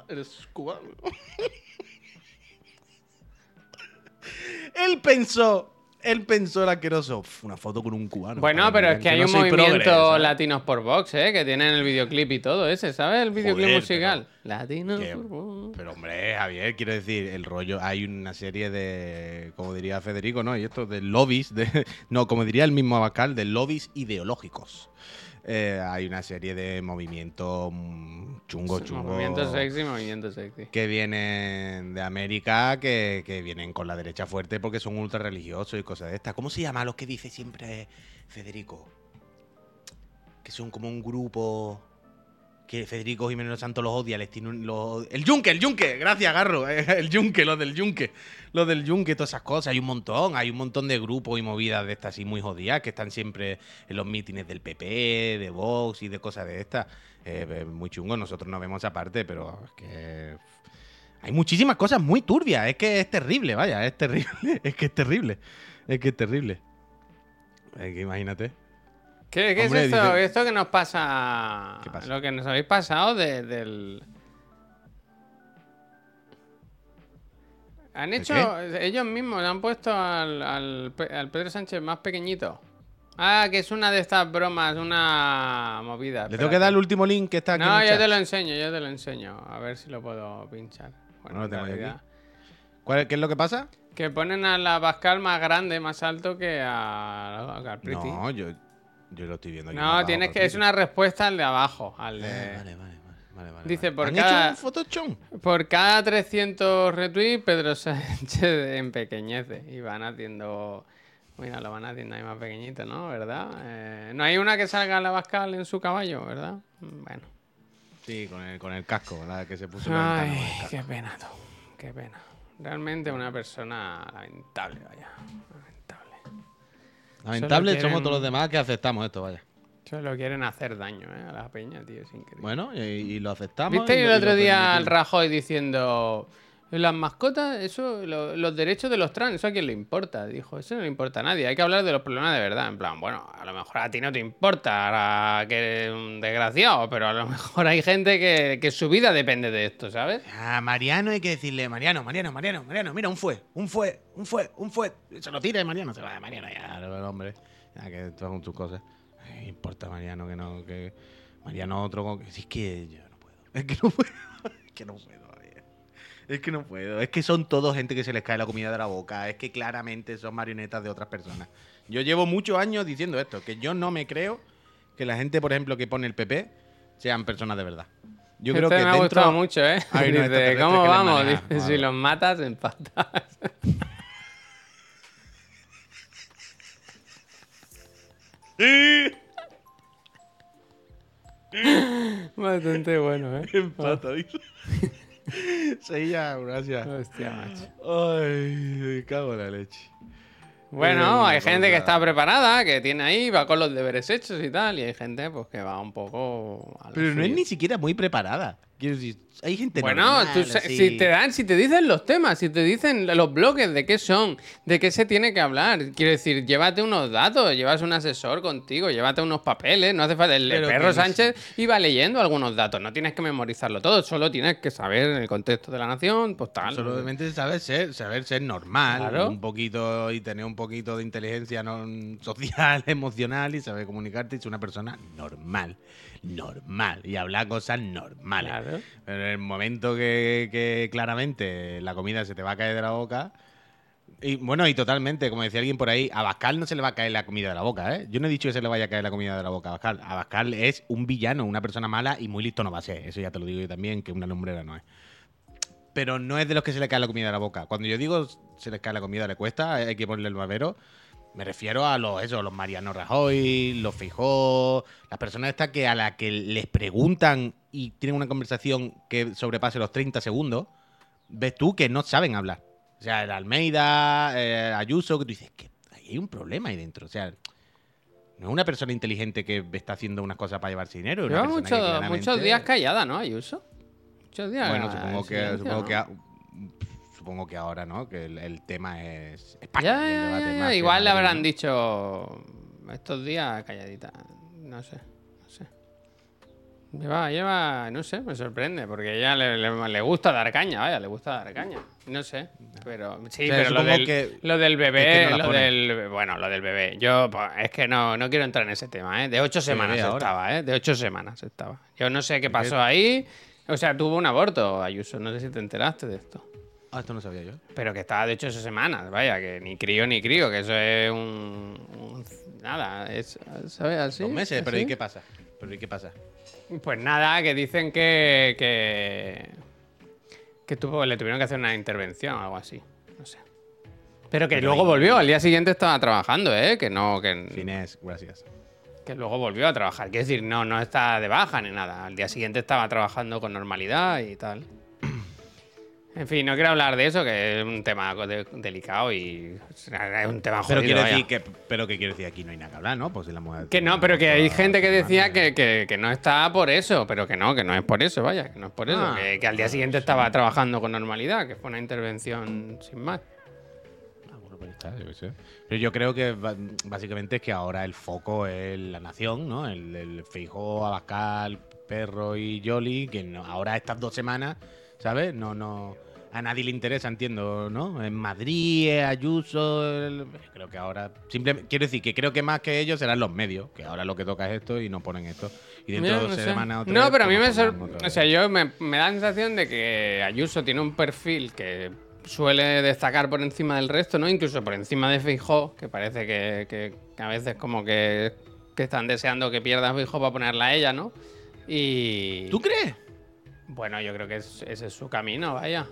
B: Eres cubano. él pensó, él pensó el asqueroso. "Uf, Una foto con un cubano.
A: Bueno, pero es que hay
B: no
A: un movimiento. Latinos por Vox, ¿eh? Que tienen el videoclip y todo ese, ¿sabes? El videoclip
B: Joder,
A: musical. Latinos
B: Que-
A: por Vox.
B: Pero hombre, Javier, quiero decir, el rollo, hay una serie de, como diría Federico, ¿no? Y esto de lobbies, de, no, como diría el mismo Abascal, de lobbies ideológicos. Eh, hay una serie de movimientos mm, chungos, chungos.
A: Movimiento sexy, movimiento sexy.
B: que vienen de América, que, que vienen con la derecha fuerte porque son ultra religiosos y cosas de estas. ¿Cómo se llama los que dice siempre Federico? Que son como un grupo que Federico Jiménez Santos los odia, el yunque, el yunque, gracias Garro, el yunque, los del yunque, los del yunque, todas esas cosas, hay un montón, hay un montón de grupos y movidas de estas así muy jodidas que están siempre en los mítines del PP, de Vox y de cosas de estas, Eh, eh, muy chungo, nosotros no vemos esa parte, pero es que hay muchísimas cosas muy turbias, es que es terrible, vaya, es terrible, es que es terrible, es que es terrible. Es que imagínate.
A: ¿Qué, qué
B: Hombre,
A: es esto,
B: dice-
A: esto que nos pasa?
B: ¿Qué pasa?
A: Lo que nos habéis pasado de- del. Han hecho. Ellos mismos han puesto al, al al Pedro Sánchez más pequeñito. Ah, que es una de estas bromas, una movida.
B: Le tengo que dar el último link que está aquí. en
A: No,
B: el
A: yo
B: chat.
A: te lo enseño, yo te lo enseño. A ver si lo puedo pinchar. Bueno,
B: No lo
A: en
B: tengo yo aquí. ¿Cuál- ¿Qué es lo que pasa?
A: Que ponen a la Pascal más grande, más alto que a, a.
B: No, yo, yo lo estoy viendo aquí.
A: No, tienes que. Es una respuesta al de abajo. Al
B: Ah,
A: de.
B: vale, vale, vale, vale, vale,
A: Dice, por
B: ¿Han
A: cada-
B: hecho un?
A: Por cada 300 retweets, Pedro Sánchez empequeñece. Y van haciendo. Mira, lo van haciendo ahí más pequeñito, ¿no? ¿Verdad? Eh, no hay una que salga la Bascal en su caballo, ¿verdad? Bueno.
B: Sí, con el, con el casco, la que se puso
A: Ay,
B: el casco.
A: qué pena, tú. Qué pena. Realmente una persona lamentable, vaya. Lamentable. Solo
B: somos
A: quieren-
B: todos los demás que aceptamos esto, vaya.
A: Solo quieren hacer daño, ¿eh? A la peña, tío. Es increíble.
B: Bueno, y, y lo aceptamos.
A: ¿Viste
B: y
A: el otro día al. Rajoy diciendo las mascotas, eso, lo- los derechos de los trans, eso a quién le importa? Dijo, eso no le importa a nadie, hay que hablar de los problemas de verdad. En plan, bueno, a lo mejor a ti no te importa, ahora que eres un desgraciado, pero a lo mejor hay gente que, que su vida depende de esto, ¿sabes?
B: A Mariano hay que decirle, Mariano, Mariano, Mariano, Mariano, mira, un fue, un fue, un fue, un fue. Se lo tira y Mariano se va, Mariano, ya, el hombre. Ya que todas son tus cosas. Ay, importa Mariano que no, que Mariano otro, si es que yo no puedo. Es que no puedo, es que no puedo. Es que no puedo. Es que son todos gente que se les cae la comida de la boca. Es que claramente son marionetas de otras personas. Yo llevo muchos años diciendo esto, que yo no me creo que la gente, por ejemplo, que pone el PP sean personas de verdad. Yo creo
A: Este
B: que
A: me ha gustado mucho, ¿eh? Dice,
B: extraterrestres
A: ¿cómo vamos? si los matas, empatas. Bastante bueno, ¿eh?
B: Empata, dice. Sí, ya, gracias.
A: Hostia, macho.
B: Ay, cago en la leche.
A: Bueno, hay gente que está preparada, que tiene ahí, va con los deberes hechos y tal, y hay gente pues que va un poco a
B: Pero no es ni siquiera muy preparada. Quiero decir, hay gente
A: Bueno,
B: normal,
A: tú sa-
B: así.
A: si te dan, si te dicen los temas, si te dicen los bloques de qué son, de qué se tiene que hablar, quiero decir, llévate unos datos, llevas un asesor contigo, llévate unos papeles, no hace falta. El
B: Pero
A: perro Sánchez iba leyendo algunos datos, no tienes que memorizarlo todo, solo tienes que saber el contexto de la nación, pues tal.
B: Solamente saber ser, saber ser normal,
A: Claro.
B: un poquito y tener un poquito de inteligencia no, social, emocional y saber comunicarte y ser una persona normal, normal y hablar cosas normales.
A: Claro.
B: Pero en el momento que, que claramente la comida se te va a caer de la boca. Y bueno, y totalmente, como decía alguien por ahí, a Bascal no se le va a caer la comida de la boca, ¿eh? Yo no he dicho que se le vaya a caer la comida de la boca a Bascal. A Bascal es un villano, una persona mala y muy listo no va a ser. Eso ya te lo digo yo también, que una lumbrera no es. Pero no es de los que se le cae la comida de la boca. Cuando yo digo se les cae la comida, le cuesta, hay que ponerle el barbero. Me refiero a los, eso, los Mariano Rajoy, los Fijó, las personas estas que a las que les preguntan y tienen una conversación que sobrepase los 30 segundos, ves tú que no saben hablar. O sea, el Almeida, eh, Ayuso, que tú dices que hay un problema ahí dentro. O sea, no es una persona inteligente que está haciendo unas cosas para llevarse dinero.
A: Lleva mucho-
B: claramente-
A: muchos días callada, ¿no, Ayuso? Muchos días.
B: Bueno, supongo
A: en
B: que, supongo,
A: ¿no?
B: que supongo que ahora, ¿no? Que el, el tema es España.
A: Ya,
B: el
A: ya,
B: debate
A: Igual le habrán
B: ¿no?
A: dicho estos días calladita. No sé, no sé. Lleva, lleva, no sé, me sorprende, porque ella le, le- le gusta dar caña, vaya, le gusta dar caña. No sé, pero sí,
B: O sea,
A: pero lo del,
B: que-
A: lo del bebé,
B: no
A: lo del, bueno, lo del bebé. Yo, pues, es que no, no quiero entrar en ese tema, ¿eh? De ocho semanas estaba, ¿eh? De ocho semanas estaba. Yo no sé qué pasó ahí. O sea, tuvo un aborto, Ayuso, no sé si te enteraste de esto.
B: Ah, esto no sabía yo.
A: Pero que estaba de ocho semanas, vaya, que ni crío ni crío, que eso es un... un- nada, es, ¿sabes? Así.
B: Dos meses, pero ¿y qué pasa? ¿Pero y qué pasa?
A: Pues nada, que dicen que. que. que tuvo, le tuvieron que hacer una intervención o algo así. No sé. Pero que luego volvió, al día siguiente estaba trabajando, ¿eh? Que no, que,
B: Finés, gracias.
A: que luego volvió a trabajar. Quiero decir, no, no está de baja ni nada. Al día siguiente estaba trabajando con normalidad y tal. En fin, no quiero hablar de eso, que es un tema de- delicado y es un tema jodido.
B: Pero quiero decir que, pero que quiero decir aquí no hay nada que hablar, ¿no? Pues si la mujer
A: Que no, pero que hay gente que decía que, que- que no está por eso, pero que no, que no es por eso, vaya, que no es por eso,
B: Ah,
A: que, que al día siguiente estaba trabajando con normalidad, que fue una intervención sin más.
B: Ah, bueno, pues está, yo qué sé. Pero yo creo que básicamente es que ahora el foco es la nación, ¿no? El, el Feijó, Abascal, Perro y Jolly, que no- ahora estas dos semanas, ¿sabes? No, no. A nadie le interesa, entiendo, ¿no? En Madrid, Ayuso. el- creo que ahora. Simplemente, quiero decir que creo que más que ellos serán los medios, que ahora lo que toca es esto y no ponen esto. Y dentro de
A: no
B: dos semanas
A: No,
B: vez,
A: pero a mí me
B: nos
A: sor-
B: pondrán otra
A: O sea, yo me, me da la sensación de que Ayuso tiene un perfil que suele destacar por encima del resto, ¿no? Incluso por encima de Feijó, que parece que, que- que a veces como que, que están deseando que pierda Feijó para ponerla a ella, ¿no? Y...
B: ¿Tú crees?
A: Bueno, yo creo que es- ese es su camino, vaya.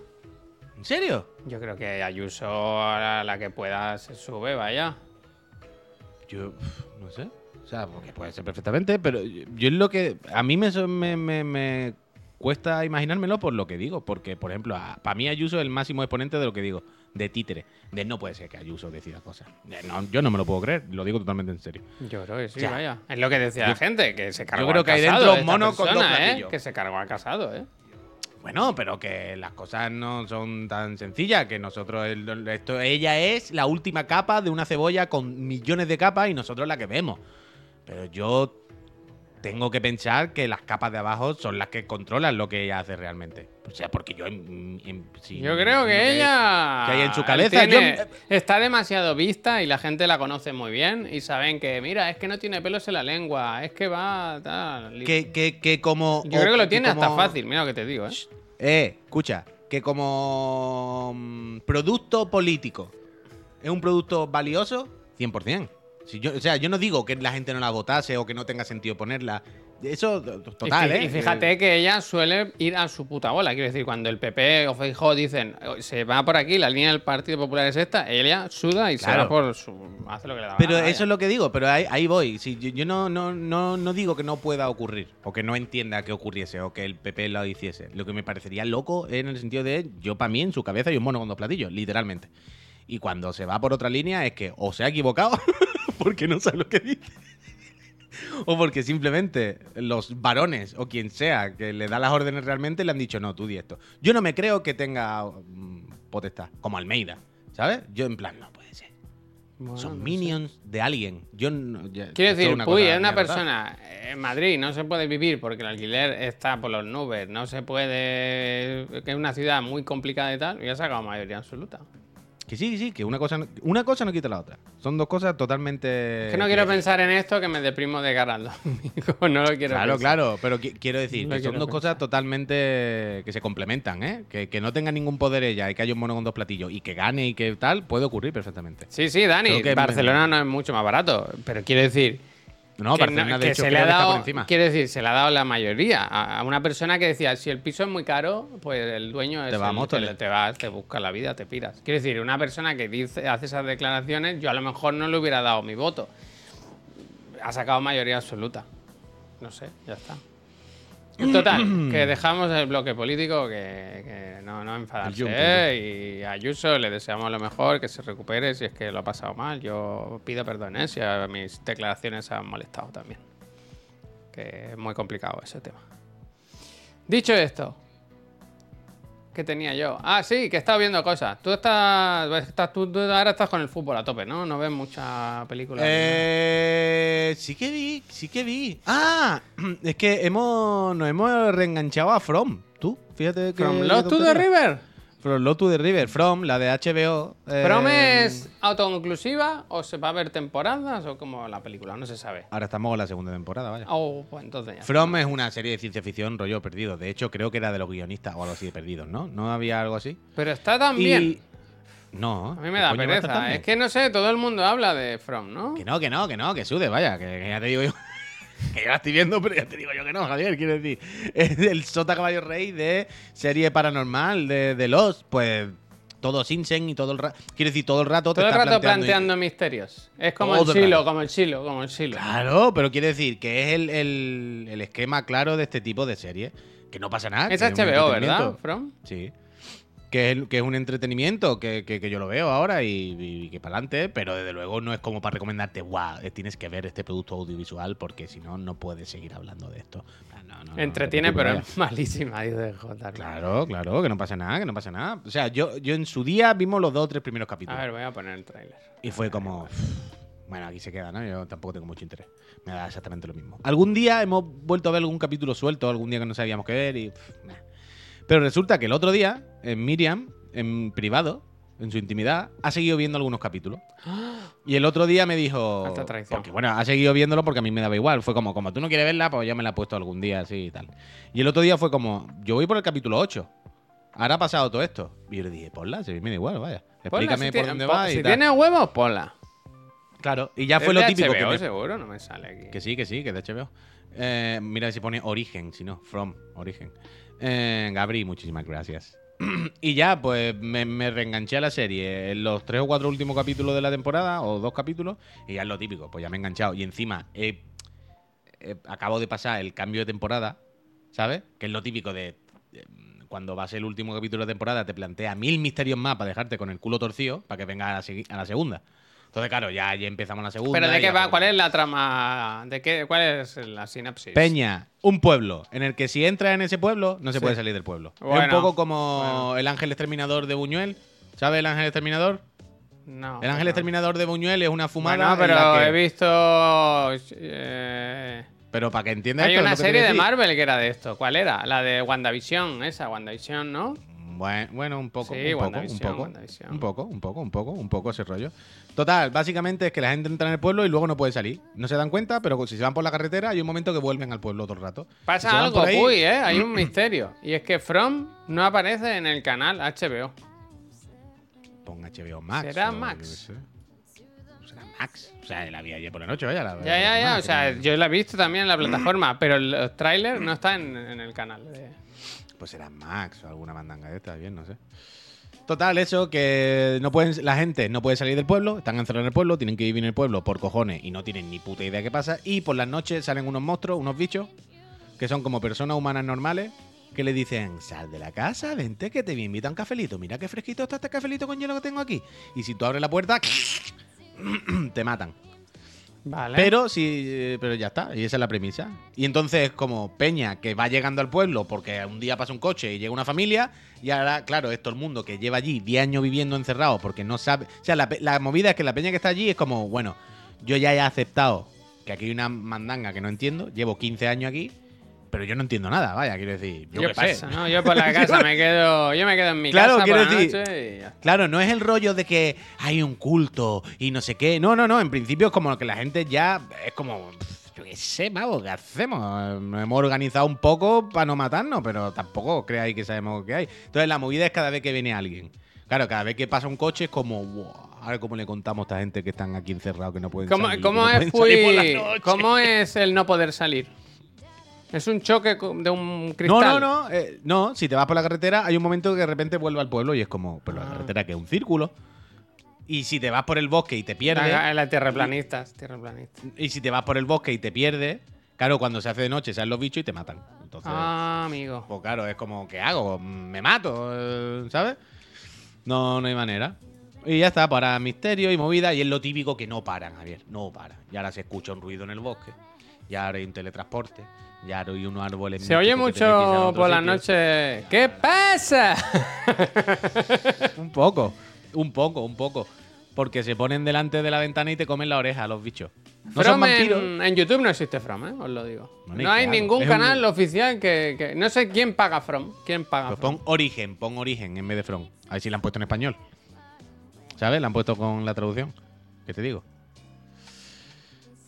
B: ¿En serio?
A: Yo creo que Ayuso a la que pueda se sube, vaya.
B: Yo no sé. O sea, porque puede ser perfectamente, pero yo, yo es lo que. A mí me, me, me- me cuesta imaginármelo por lo que digo. Porque, por ejemplo, para mí Ayuso es el máximo exponente de lo que digo, de títere. De no puede ser que Ayuso decida cosas. No, yo no me lo puedo creer, lo digo totalmente en serio.
A: Yo creo que sí, vaya. Es lo que decía la gente, que se cargó
B: creo
A: al
B: que hay dentro un mono con dos
A: ¿eh? Que se cargó al casado, ¿eh?
B: Bueno, pero que las cosas no son tan sencillas, que nosotros, el- esto, ella es la última capa de una cebolla con millones de capas y nosotros la que vemos. Pero yo tengo que pensar que las capas de abajo son las que controlan lo que ella hace realmente. O sea, porque yo... en- en- si-
A: Yo creo que ella.
B: que hay en su cabeza,
A: tiene-
B: yo-
A: está demasiado vista y la gente la conoce muy bien. Y saben que, mira, es que no tiene pelos en la lengua, es que va. Tal.
B: Que, que, que como...
A: Yo creo que lo tiene hasta fácil, mira lo que te digo, ¿eh?
B: Eh, escucha, que como mm, producto político es un producto valioso, 100%. Si yo, o sea, yo no digo que la gente no la votase o que no tenga sentido ponerla. Eso, total,
A: y,
B: ¿eh?
A: y fíjate que ella suele ir a su puta bola. Quiero decir, cuando el PP o Feijóo dicen "Oh, se va por aquí, la línea del Partido Popular es esta, ella suda y se
B: Claro.
A: va por su. hace lo que le da
B: Pero
A: gana,
B: eso es lo que digo, pero ahí, ahí voy. Si yo, yo no, no, no, no digo que no pueda ocurrir, o que no entienda que ocurriese, o que el PP lo hiciese. Lo que me parecería loco en el sentido de, yo para mí en su cabeza hay un mono con dos platillos, literalmente. Y cuando se va por otra línea es que o se ha equivocado, porque no sabe lo que dice, o porque simplemente los varones o quien sea que le da las órdenes realmente le han dicho, no, tú di esto. Yo no me creo que tenga mm, potestad, como Almeida, ¿sabes? Yo en plan, no puede ser.
A: Bueno,
B: Son
A: no sé.
B: minions de alguien. Yo no, ya-
A: Quiero decir,
B: una
A: Puy es una persona en Madrid, no se puede vivir porque el alquiler está por las nubes, no se puede. que es una ciudad muy complicada y tal, y ha sacado mayoría absoluta.
B: Que sí, sí, que una cosa, no- una cosa no quita la otra. Son dos cosas totalmente.
A: Es que no quiero pensar en esto que me deprimo de cara al domingo. No lo quiero
B: Claro,
A: pensar.
B: claro, pero qui- quiero decir
A: No
B: que son dos
A: pensar.
B: cosas totalmente que se complementan, ¿eh? Que, que no tenga ningún poder ella y que haya un mono con dos platillos y que gane y que tal, puede ocurrir perfectamente.
A: Sí, sí, Dani,
B: que-
A: Barcelona no es mucho más barato, pero quiero decir.
B: No,
A: que,
B: Barcelona,
A: no-
B: de
A: que
B: hecho,
A: se le ha dado, quiero decir, se le ha dado la mayoría a, a una persona que decía, si el piso es muy caro, pues el dueño es
B: Te va
A: el le- te vas, te busca la vida, te piras. Quiero decir, una persona que dice, hace esas declaraciones, yo a lo mejor no le hubiera dado mi voto. Ha sacado mayoría absoluta. No sé, ya está. Total, que dejamos el bloque político, que, que no, no enfadarse.
B: yunque,
A: ¿eh? Y a Ayuso le deseamos lo mejor, que se recupere si es que lo ha pasado mal. Yo pido perdón ¿eh? si a mis declaraciones han molestado también. Que es muy complicado ese tema. Dicho esto, que tenía yo. Ah, sí, que he estado viendo cosas. Tú estás, estás tú, tú ahora estás con el fútbol a tope, ¿no? No ves mucha película.
B: Eh, sí que vi, sí que vi. Ah, es que hemos, nos hemos reenganchado a From. Tú, fíjate que.
A: From Lost to the. River.
B: From to the River. From, la de HBO. eh,
A: ¿From es autoconclusiva o se va a ver temporadas o como la película? No se sabe.
B: Ahora estamos en la segunda temporada, vaya.
A: Oh, pues entonces ya.
B: From es una serie de ciencia ficción rollo perdido. De hecho, creo que era de los guionistas o algo así de perdidos, ¿no? ¿No había algo así?
A: Pero está tan bien.
B: Y- No.
A: A mí me
B: ¿qué
A: da pereza.
B: bien?
A: Es que no sé, todo el mundo habla de From, ¿no?
B: Que no, que no, que no, que sude, vaya, que, que ya te digo yo. Que ya la estoy viendo, pero ya te digo yo que no, Javier, quiero decir. Es el Sota Caballo Rey de serie paranormal de, de Lost. Pues todo Sinsen y todo el rato. Quiero decir, todo el rato te
A: Todo el rato
B: planteando.
A: planteando misterios. Es como
B: Todo
A: el silo, como el silo, como el silo.
B: Claro, pero quiere decir que es el, el- el esquema claro de este tipo de serie. Que no pasa nada.
A: Es HBO, ¿verdad? From.
B: Sí. Que es, que es un entretenimiento que, que- que yo lo veo ahora y, y que para adelante, pero desde luego no es como para recomendarte, guau, eh, tienes que ver este producto audiovisual porque si no, no puedes seguir hablando de esto. Ah, no, no, no,
A: Entretiene,
B: no
A: pero es malísima, dice J.
B: Claro, claro, que no pasa nada, que no pasa nada. O sea, yo, yo en su día vimos los dos o tres primeros
A: A
B: capítulos.
A: ver, voy a poner el tráiler.
B: Y fue como. Bueno, aquí se queda, ¿no? Yo tampoco tengo mucho interés. Me da exactamente lo mismo. Algún día hemos vuelto a ver algún capítulo suelto, algún día que no sabíamos qué ver y. pff, nah. Pero resulta que el otro día, en Miriam, en privado, en su intimidad, ha seguido viendo algunos capítulos. Y el otro día me dijo. Porque, bueno, ha seguido viéndolo porque a mí me daba igual. Fue como, como tú no quieres verla, pues yo me la he puesto algún día así y tal. Y el otro día fue como, yo voy por el capítulo 8. Ahora ha pasado todo esto. Y yo le dije, ponla, si me da igual, vaya.
A: Ponla,
B: Explícame
A: si
B: por dónde va y
A: Si
B: tal.
A: tiene huevos, ponla.
B: Claro, y ya fue lo típico que
A: HBO,
B: me-
A: seguro, no me sale aquí.
B: Que sí, que sí, que de HBO. Eh, mira si pone origen, si no, from, origen. Eh, Gabri, muchísimas gracias. y ya, pues me, me reenganché a la serie en los tres o cuatro últimos capítulos de la temporada, o dos capítulos, y ya es lo típico, pues ya me he enganchado. Y encima, acabo de pasar el cambio de temporada, ¿sabes? Que es lo típico de. eh, Cuando va a ser el último capítulo de temporada, te plantea mil misterios más para dejarte con el culo torcido, para que venga a la, segui- a la segunda. Entonces, claro, ya, ya empezamos la segunda.
A: ¿Pero de qué va? ¿Cuál es la trama? ¿De qué? ¿Cuál es la sinapsis?
B: Peña, un pueblo en el que si entras en ese pueblo no se
A: Sí.
B: puede salir del pueblo. es un poco como
A: bueno.
B: el ángel exterminador de Buñuel. ¿Sabes el ángel exterminador?
A: No.
B: El ángel exterminador de Buñuel es una fumada.
A: Bueno,
B: en
A: pero
B: la que-
A: he visto. eh,
B: Pero para que entiendas
A: Hay
B: esto,
A: una serie de. Marvel que era de esto. ¿Cuál era? La de WandaVision, esa, WandaVision, ¿no?
B: Bueno, bueno, un poco,
A: Sí,
B: un poco, un poco, un poco, un poco, un poco, un poco ese rollo. Total, básicamente es que la gente entra en el pueblo y luego no puede salir. No se dan cuenta, pero si se van por la carretera hay un momento que vuelven al pueblo todo el rato.
A: Pasa algo,
B: ahí-
A: uy, ¿eh? Hay un misterio. Y es que From no aparece en el canal HBO.
B: Pon HBO Max.
A: ¿Será Max?
B: Será Max. O sea, la vi ayer por la noche, vaya. La,
A: Ya, ya, ya. O sea, yo la he visto también en la plataforma, pero los trailers no están en, en el canal. de-
B: Pues será Max o alguna mandanga de estas, bien, no sé. Total, eso, que no pueden, la gente no puede salir del pueblo, están encerrados en el pueblo, tienen que vivir en el pueblo por cojones y no tienen ni puta idea qué pasa. Y por las noches salen unos monstruos, unos bichos, que son como personas humanas normales, que le dicen, sal de la casa, vente que te voy a cafelito. Mira qué fresquito está este cafelito con hielo que tengo aquí. Y si tú abres la puerta, te matan.
A: Vale.
B: Pero sí, eh, pero ya está, y esa es la premisa. Y entonces, como Peña, que va llegando al pueblo porque un día pasa un coche y llega una familia, y ahora, claro, es todo el mundo que lleva allí 10 años viviendo encerrado porque no sabe. O sea, la, la movida es que la Peña que está allí es como, bueno, yo ya he aceptado que aquí hay una mandanga que no entiendo, llevo 15 años aquí, pero yo no entiendo nada, vaya, quiero decir, yo
A: Yo
B: qué
A: paso,
B: sé.
A: ¿no? Yo por la casa me quedo. Yo me quedo en mi
B: Claro,
A: casa
B: quiero
A: por la
B: decir-
A: noche y ya.
B: Claro, no es el rollo de que hay un culto y no sé qué. No, no, no. En principio es como que la gente ya es como. Yo qué sé, mago, ¿qué hacemos? Nos hemos organizado un poco para no matarnos, pero tampoco creáis que sabemos qué hay. Entonces la movida es cada vez que viene alguien. Claro, cada vez que pasa un coche es como. "Wow, a ver cómo le contamos a esta gente que están aquí encerrados, que no pueden
A: ¿Cómo,
B: salir.
A: cómo
B: no
A: es,
B: pueden salir por la
A: fui-
B: noche".
A: ¿Cómo es el no poder salir? ¿Es un choque de un
B: No,
A: cristal?
B: no, no, eh, no. Si te vas por la carretera, hay un momento que de repente vuelve al pueblo y es como, pero la
A: Ah.
B: carretera que es un círculo. Y si te vas por el bosque y te pierdes,
A: La, la tierraplanistas, tierraplanistas.
B: Y si te vas por el bosque y te pierdes, claro, cuando se hace de noche salen los bichos y te matan. Entonces,
A: Ah, amigo.
B: pues claro, es como, ¿qué hago? ¿Me mato? Eh, ¿Sabes? No, no hay manera. Y ya está, para misterio y movida. Y es lo típico que no paran, Javier. No paran. Y ahora se escucha un ruido en el bosque. Y ahora hay un teletransporte. Y ahora hay unos árboles.
A: Se oye mucho por la
B: sitio.
A: noche. ¿Qué pasa?
B: Un poco, un poco, un poco. Porque se ponen delante de la ventana y te comen la oreja los bichos. No son
A: From
B: vampiros.
A: en, en YouTube no existe From, ¿eh? os lo digo.
B: No,
A: hay
B: claro.
A: ningún
B: Es un-
A: canal oficial que, que- No sé quién paga From. ¿Quién paga
B: Pues
A: From?
B: pon origen, pon origen en vez de from. A ver si la han puesto en español. ¿Sabes? La han puesto con la traducción. ¿Qué te digo?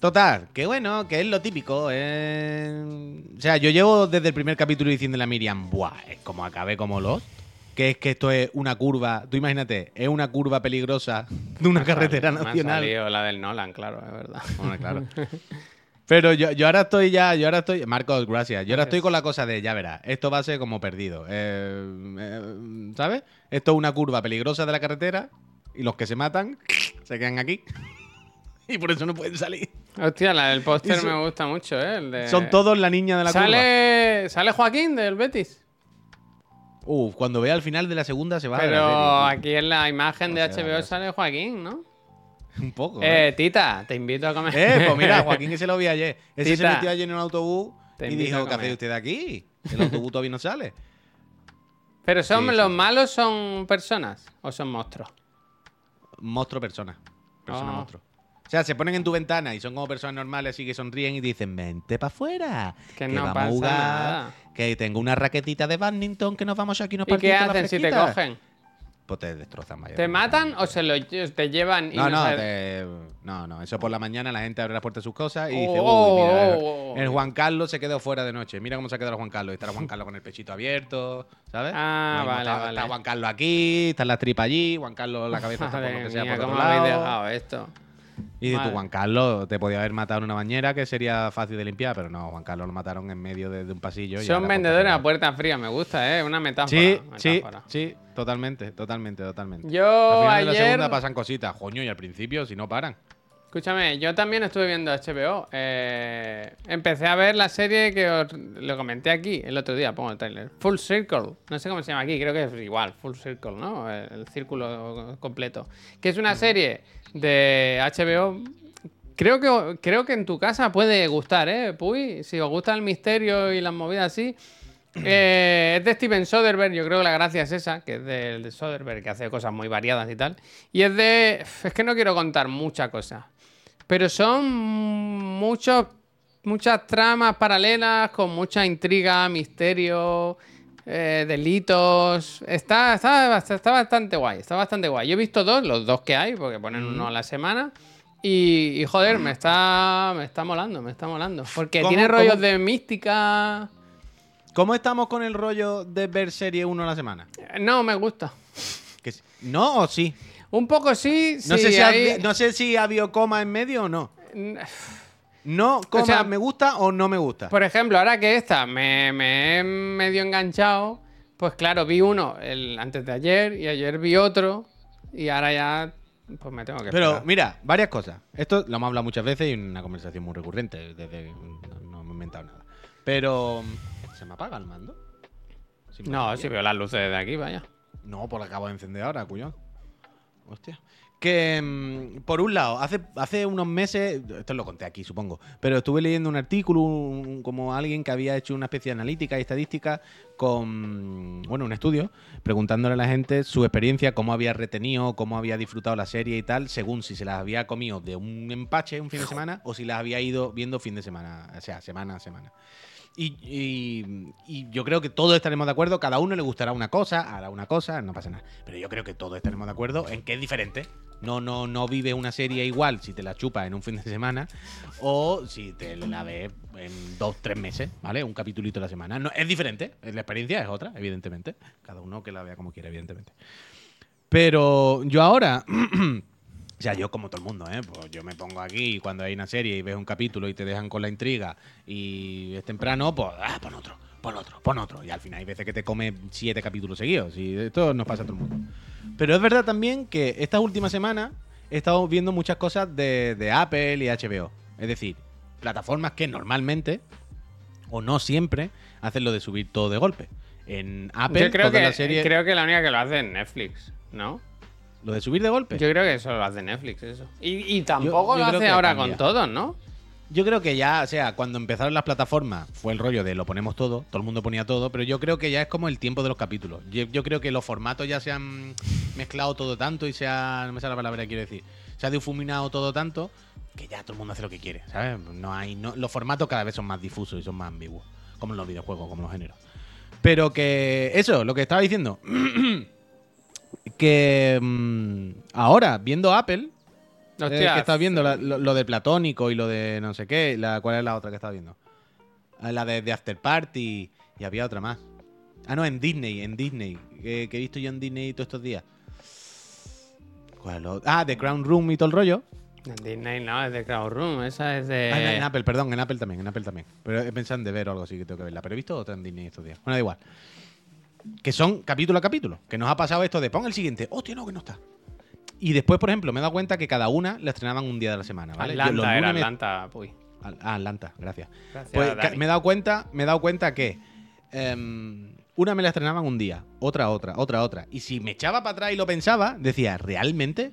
B: Total, que bueno, que es lo típico. eh. O sea, yo llevo desde el primer capítulo diciéndole a Miriam, buah, es como acabé como los. Que es que esto es una curva, tú imagínate, es una curva peligrosa de una carretera
A: Me ha
B: nacional.
A: salido la del Nolan, claro, es verdad.
B: Bueno, claro. Pero yo, yo ahora estoy ya, yo ahora estoy. Marcos, gracias. Yo ahora estoy con la cosa de, ya verás, esto va a ser como perdido. eh, eh, ¿Sabes? Esto es una curva peligrosa de la carretera y los que se matan se quedan aquí. Y por eso no pueden salir.
A: Hostia, la del póster me gusta mucho, ¿eh? El de-
B: Son todos la niña de la curva.
A: ¿Sale, ¿Sale Joaquín del Betis?
B: Uf, cuando vea al final de la segunda se va a ver
A: Pero aquí en la imagen de
B: O sea,
A: HBO sale Joaquín, ¿no?
B: Un poco. ¿eh?
A: Eh, Tita, te invito a comer.
B: Eh, pues mira, Joaquín que se lo vi ayer. Ese
A: Tita,
B: se metió ayer en un autobús y dijo, ¿qué
A: comer".
B: hace usted aquí? El autobús todavía no sale.
A: Pero son
B: Sí,
A: los
B: sí.
A: malos son personas o son monstruos.
B: Monstruo persona. Persona
A: Ah.
B: monstruo. O sea, se ponen en tu ventana y son como personas normales así que sonríen y dicen, vente para afuera.
A: Que no
B: vamos
A: pasa
B: a jugar,
A: nada.
B: Que tengo una raquetita de badminton que nos vamos aquí unos
A: ¿Y qué
B: la
A: hacen si te
B: fresquita".
A: cogen?
B: Pues te destrozan, vaya.
A: ¿Te matan o se lo te llevan y
B: No, no,
A: sabes-
B: te- no, no, eso por la mañana la gente abre la puerta de sus cosas y dice, uy, mira,
A: oh,
B: el Juan Carlos se quedó fuera de noche. Mira cómo se ha quedado el Juan Carlos. Y está el Juan Carlos con el pechito abierto, ¿sabes?
A: Ah, vale,
B: está,
A: vale.
B: está Juan Carlos aquí, están las tripas allí, Juan Carlos la cabeza está por lo que sea
A: mía,
B: por
A: ¿cómo
B: otro
A: habéis
B: lado.
A: dejado esto?
B: Y dices tú,
A: Madre.
B: Juan Carlos te podía haber matado en una bañera que sería fácil de limpiar, pero no, Juan Carlos lo mataron en medio de, de un pasillo.
A: Son
B: ahora
A: vendedores a
B: por
A: puerta fría, me gusta, ¿eh? Una metáfora.
B: Sí, sí,
A: metáfora.
B: sí, totalmente, totalmente, totalmente.
A: Yo
B: al final de la
A: ayer-
B: segunda pasan cositas, coño, y al principio, si no paran.
A: Escúchame, yo también estuve viendo HBO. Eh, empecé a ver la serie que os lo comenté aquí el otro día, pongo el trailer. Full Circle. No sé cómo se llama aquí, creo que es igual, Full Circle, ¿no? El, el círculo completo. Que es una serie de HBO. Creo que, creo que en tu casa puede gustar, ¿eh? Puy, si os gusta el misterio y las movidas así. Eh, es de Steven Soderbergh, yo creo que la gracia es esa, que es de, de Soderbergh, que hace cosas muy variadas y tal. Y es de... Es que no quiero contar muchas cosas. Pero son muchos, muchas tramas paralelas con mucha intriga, misterio, eh, delitos. Está, está, está bastante guay, está bastante guay. Yo he visto dos, los dos que hay, porque ponen uno a la semana. Y, y, joder, me está, me está molando, me está molando. Porque
B: ¿Cómo-
A: tiene rollos
B: cómo?
A: de mística.
B: ¿Cómo estamos con el rollo de ver serie uno a la semana?
A: Eh, No, me gusta.
B: ¿Que sí? ¿No o sí?
A: Un poco sí,
B: No,
A: sí,
B: sé si ha, no sé si ha habido coma en medio o no. No, coma,
A: sea,
B: ¿me gusta o no me gusta?
A: Por ejemplo, ahora que esta me, me he medio enganchado, pues claro, vi uno el, antes de ayer y ayer vi otro y ahora ya pues me tengo que
B: Pero
A: esperar.
B: mira, varias cosas. Esto lo hemos hablado muchas veces y en una conversación muy recurrente. Desde, no, me he inventado nada. Pero. ¿Se me apaga el mando? Sin
A: No, si veo las luces de aquí, vaya.
B: No, pues acabo de encender ahora, cuyón. Hostia. Que, mm, por un lado, hace, hace unos meses, esto lo conté aquí, supongo, pero estuve leyendo un artículo, un- como alguien que había hecho una especie de analítica y estadística con, bueno, un estudio, preguntándole a la gente su experiencia, cómo había retenido, cómo había disfrutado la serie y tal, según si se las había comido de un empache un fin de semana o si las había ido viendo fin de semana, o sea, semana a semana. Y, yo creo que todos estaremos de acuerdo, cada uno le gustará una cosa, hará una cosa, no pasa nada. Pero yo creo que todos estaremos de acuerdo en que es diferente. No, no, no vive una serie igual si te la chupas en un fin de semana o si te la ves en dos, tres meses, ¿vale? Un capitulito a la semana. No, es diferente, la experiencia es otra, evidentemente. Cada uno que la vea como quiera, evidentemente. Pero yo ahora, o sea, yo como todo el mundo, ¿eh? Pues yo me pongo aquí y cuando hay una serie y ves un capítulo y te dejan con la intriga y es temprano, pues, ah, pon otro, pon otro, pon otro. Y al final hay veces que te come siete capítulos seguidos y esto nos pasa a todo el mundo. Pero es verdad también que estas últimas semanas he estado viendo muchas cosas de, de Apple y HBO. Es decir, plataformas que normalmente, o no siempre, hacen lo de subir todo de golpe. En Apple,
A: Yo creo
B: toda
A: que,
B: la serie...
A: creo que la única que lo hace es Netflix, ¿no?
B: Lo de subir de golpe.
A: Yo creo que eso lo hace Netflix, eso. Y, y tampoco
B: yo
A: lo hace ahora
B: cambia.
A: con todos, ¿no?
B: Yo creo que ya, o sea, cuando empezaron las plataformas fue el rollo de lo ponemos todo, todo el mundo ponía todo, pero yo creo que ya es como el tiempo de los capítulos. Yo, yo creo que los formatos ya se han mezclado todo tanto y se ha, no me sale la palabra que quiero decir, se ha difuminado todo tanto que ya todo el mundo hace lo que quiere, ¿sabes? No hay, no, los formatos cada vez son más difusos y son más ambiguos, como en los videojuegos, como en los géneros. Pero que eso, lo que estaba diciendo, que mm, ahora viendo Apple, eh,
A: Hostia,
B: que estás viendo La- lo, lo de Platónico y lo de no sé qué. La, ¿Cuál es la otra que estás viendo? Ah, La de, de After Party y había otra más. Ah, no, en Disney, en Disney. Que, que he visto yo en Disney todos estos días. ¿Cuál es lo- Ah, The Crown Room y todo el rollo.
A: En Disney no, es de Crowd Room, esa es de...
B: Ah, en, en Apple, perdón, en Apple también, en Apple también. Pero he pensado en de ver o algo así que tengo que verla. Pero he visto otra en Disney estos días. Bueno, da igual. Que son capítulo a capítulo. Que nos ha pasado esto de pon el siguiente. Hostia, no, que no está. Y después, por ejemplo, me he dado cuenta que cada una la estrenaban un día de la semana, ¿vale? Yo
A: Atlanta,
B: los
A: era
B: me-
A: Atlanta.
B: Al- Ah, Atlanta, gracias.
A: Gracias,
B: Pues me he dado cuenta, me he dado cuenta que em, una me la estrenaban un día, otra otra, otra otra. Y si me echaba para atrás y lo pensaba, decía, ¿realmente?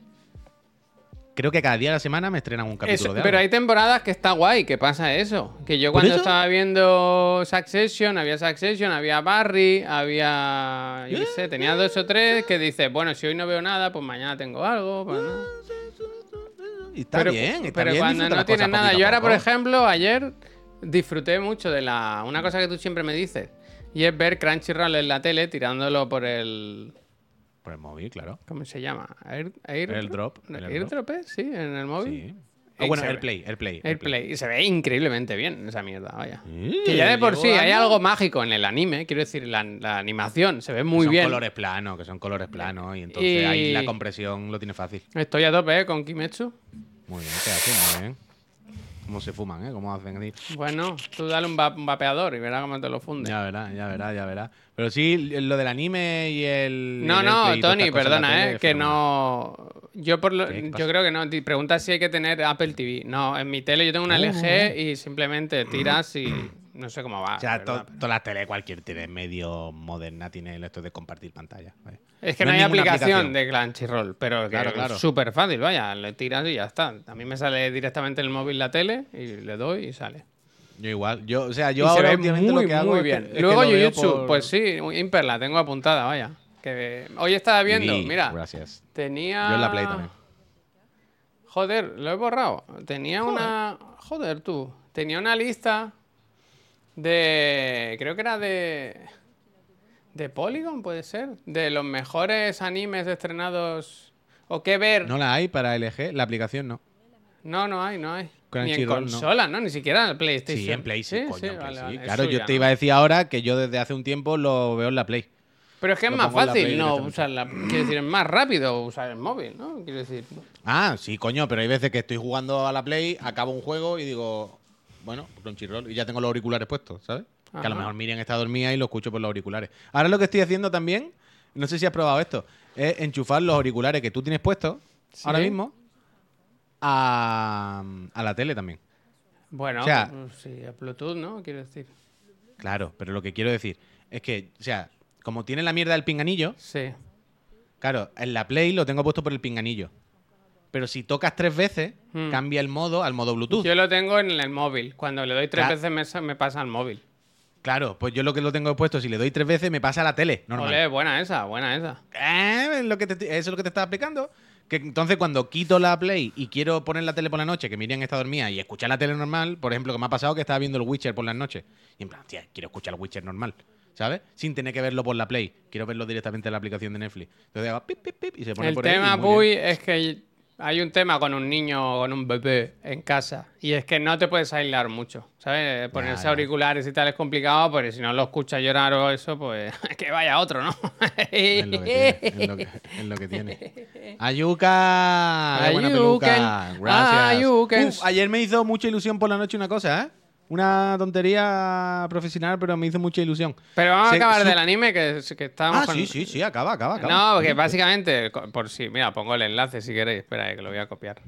B: Creo que cada día de la semana me estrenan un capítulo
A: Eso,
B: de
A: pero
B: algo.
A: hay temporadas que está guay, que pasa eso. Que yo
B: ¿Por
A: cuando estaba viendo Succession, había Succession, había Barry, había. Yo qué sé, tenía dos o tres que dices, bueno, si hoy no veo nada, pues mañana tengo algo. pues no.
B: Y está
A: pero
B: bien, está
A: pero
B: bien
A: cuando no tienes nada. Yo ahora, por ejemplo, ayer disfruté mucho de la. Una cosa que tú siempre me dices. Y es ver Crunchyroll en la tele tirándolo por el.
B: Por el móvil, claro.
A: ¿Cómo se llama? Air, Air-
B: AirDrop, el
A: AirDrop, ¿eh? sí, en el móvil.
B: Sí.
A: Y
B: bueno, AirPlay, AirPlay.
A: AirPlay. Y se ve increíblemente bien esa mierda, vaya.
B: Sí,
A: Que ya de por sí hay algo mágico en el anime, quiero decir, la, la animación se ve muy
B: son
A: bien.
B: colores planos, que son colores planos. Y entonces
A: Y-
B: ahí la compresión lo tiene fácil.
A: Estoy a tope, ¿eh? Con Kimetsu.
B: Muy bien, ¿qué hacen? Muy bien. Cómo se fuman, ¿eh? Cómo hacen así.
A: Bueno, tú dale un, va- un vapeador y verás cómo te lo funde.
B: Ya verás, ya verás, ya verás. Pero sí, lo del anime y el.
A: No,
B: el
A: no,
B: y
A: Tony, perdona, ¿eh? Que no... Yo, por lo-
B: ¿Qué
A: yo creo que no. Te preguntas si hay que tener Apple TV. No, en mi tele yo tengo una LG y simplemente tiras y no sé cómo va.
B: O sea, todas las tele, cualquier tele medio moderna tiene esto de compartir pantalla. vaya.
A: Es que
B: No
A: hay aplicación,
B: aplicación.
A: de Crunchyroll, pero que
B: Claro,
A: es
B: claro.
A: súper fácil, vaya, le tiras y ya está. A mí me sale directamente en el móvil la tele y le doy y sale.
B: Yo igual. Yo, o sea, yo
A: y se
B: ahora
A: ve
B: últimamente
A: muy,
B: lo que hago
A: muy
B: es que-
A: bien.
B: es que
A: Luego
B: por-
A: pues sí, Imper la tengo apuntada, vaya. Que hoy estaba viendo, mira,
B: Gracias.
A: tenía...
B: Yo en la Play también.
A: Joder, lo he borrado. Tenía una... Joder, tú. Tenía una lista de... Creo que era de... De Polygon, puede ser. De los mejores animes estrenados... O qué ver.
B: No la hay para LG, la aplicación no.
A: No, no hay, no hay. Ni en
B: no.
A: consola, ¿no? Ni siquiera en el PlayStation.
B: Sí, en Play sí, coño, en Play
A: vale,
B: sí.
A: vale, es
B: Claro, yo te
A: ¿no?
B: iba a decir ahora que yo desde hace un tiempo lo veo en la Play.
A: Pero es que es más fácil,
B: Play
A: no usar la... Quiero decir, es más rápido usar el móvil, ¿no? Quiero decir...
B: Ah, sí, coño, pero hay veces que estoy jugando a la Play, acabo un juego y digo, bueno, Crunchyroll, y ya tengo los auriculares puestos, ¿sabes? Que a lo mejor Miriam está dormida y lo escucho por los auriculares. Ahora lo que estoy haciendo también, no sé si has probado esto, es enchufar los auriculares que tú tienes puestos ahora mismo a, a la tele también.
A: Bueno,
B: O sea-
A: pues, sí, a Bluetooth, ¿no? Quiero decir.
B: Claro, pero lo que quiero decir es que, o sea, como tiene la mierda del pinganillo,
A: Sí.
B: claro, en la Play lo tengo puesto por el pinganillo. Pero si tocas tres veces,
A: Hmm.
B: cambia el modo al modo Bluetooth.
A: Yo lo tengo en el móvil. Cuando le doy tres
B: Claro.
A: veces me, me pasa al móvil.
B: Claro, pues yo lo que lo tengo puesto, si le doy tres veces, me pasa a la tele, normal.
A: Ole, buena esa, buena esa.
B: Eh, es lo que te- eso es lo que te estaba explicando. Que entonces cuando quito la Play y quiero poner la tele por la noche, que Miriam está dormida, y escuchar la tele normal, por ejemplo, que me ha pasado que estaba viendo el Witcher por las noches. Y en plan, tía, quiero escuchar el Witcher normal, ¿sabes? Sin tener que verlo por la Play. Quiero verlo directamente en la aplicación de Netflix. Entonces hago pip, pip, pip, y se pone
A: El
B: por ahí
A: tema. Puy, es que hay un tema con un niño o con un bebé en casa. Y es que no te puedes aislar mucho, ¿sabes? Ponerse
B: ya.
A: auriculares y tal es complicado, porque si no lo escuchas llorar o eso, pues que vaya otro, ¿no?
B: Es lo que tiene. Es lo que, es lo que tiene. Ayuca. Peluca. Gracias.
A: Ayuken.
B: Uf, ayer me hizo mucha ilusión por la noche una cosa, ¿eh? Una tontería profesional, pero me hizo mucha ilusión.
A: Pero vamos
B: Se-
A: a acabar
B: su-
A: del anime, que, que estábamos
B: Ah,
A: con-
B: sí, sí, sí, acaba, acaba, acaba.
A: No, porque básicamente, co- por si, mira, pongo el enlace si queréis, espera, eh, que lo voy a copiar.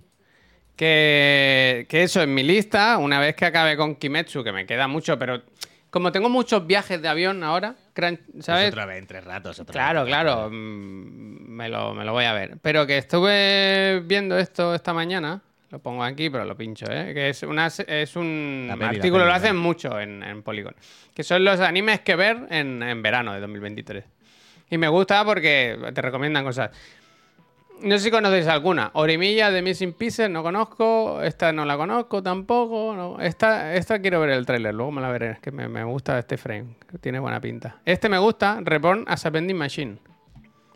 A: Que, que eso, en mi lista, una vez que acabe con Kimetsu, que me queda mucho, pero Como tengo muchos viajes de avión ahora, Crunch-
B: Es
A: ¿sabes?
B: otra vez, entre ratos. otra
A: Claro,
B: vez.
A: claro, mm, me lo, me lo voy a ver. Pero que estuve viendo esto esta mañana, lo pongo aquí, pero lo pincho, ¿eh? Que es, una, es un
B: peli,
A: artículo,
B: peli,
A: lo hacen mucho en, en Polygon, que son los animes que ver en, en verano de 2023. Y me gusta porque te recomiendan cosas. No sé si conocéis alguna. Orimilla de Missing Pieces, no conozco. Esta no la conozco tampoco. no. Esta, esta quiero ver el tráiler, luego me la veré. Es que me, me gusta este frame, que tiene buena pinta. Este me gusta, Reborn as a Vending Machine.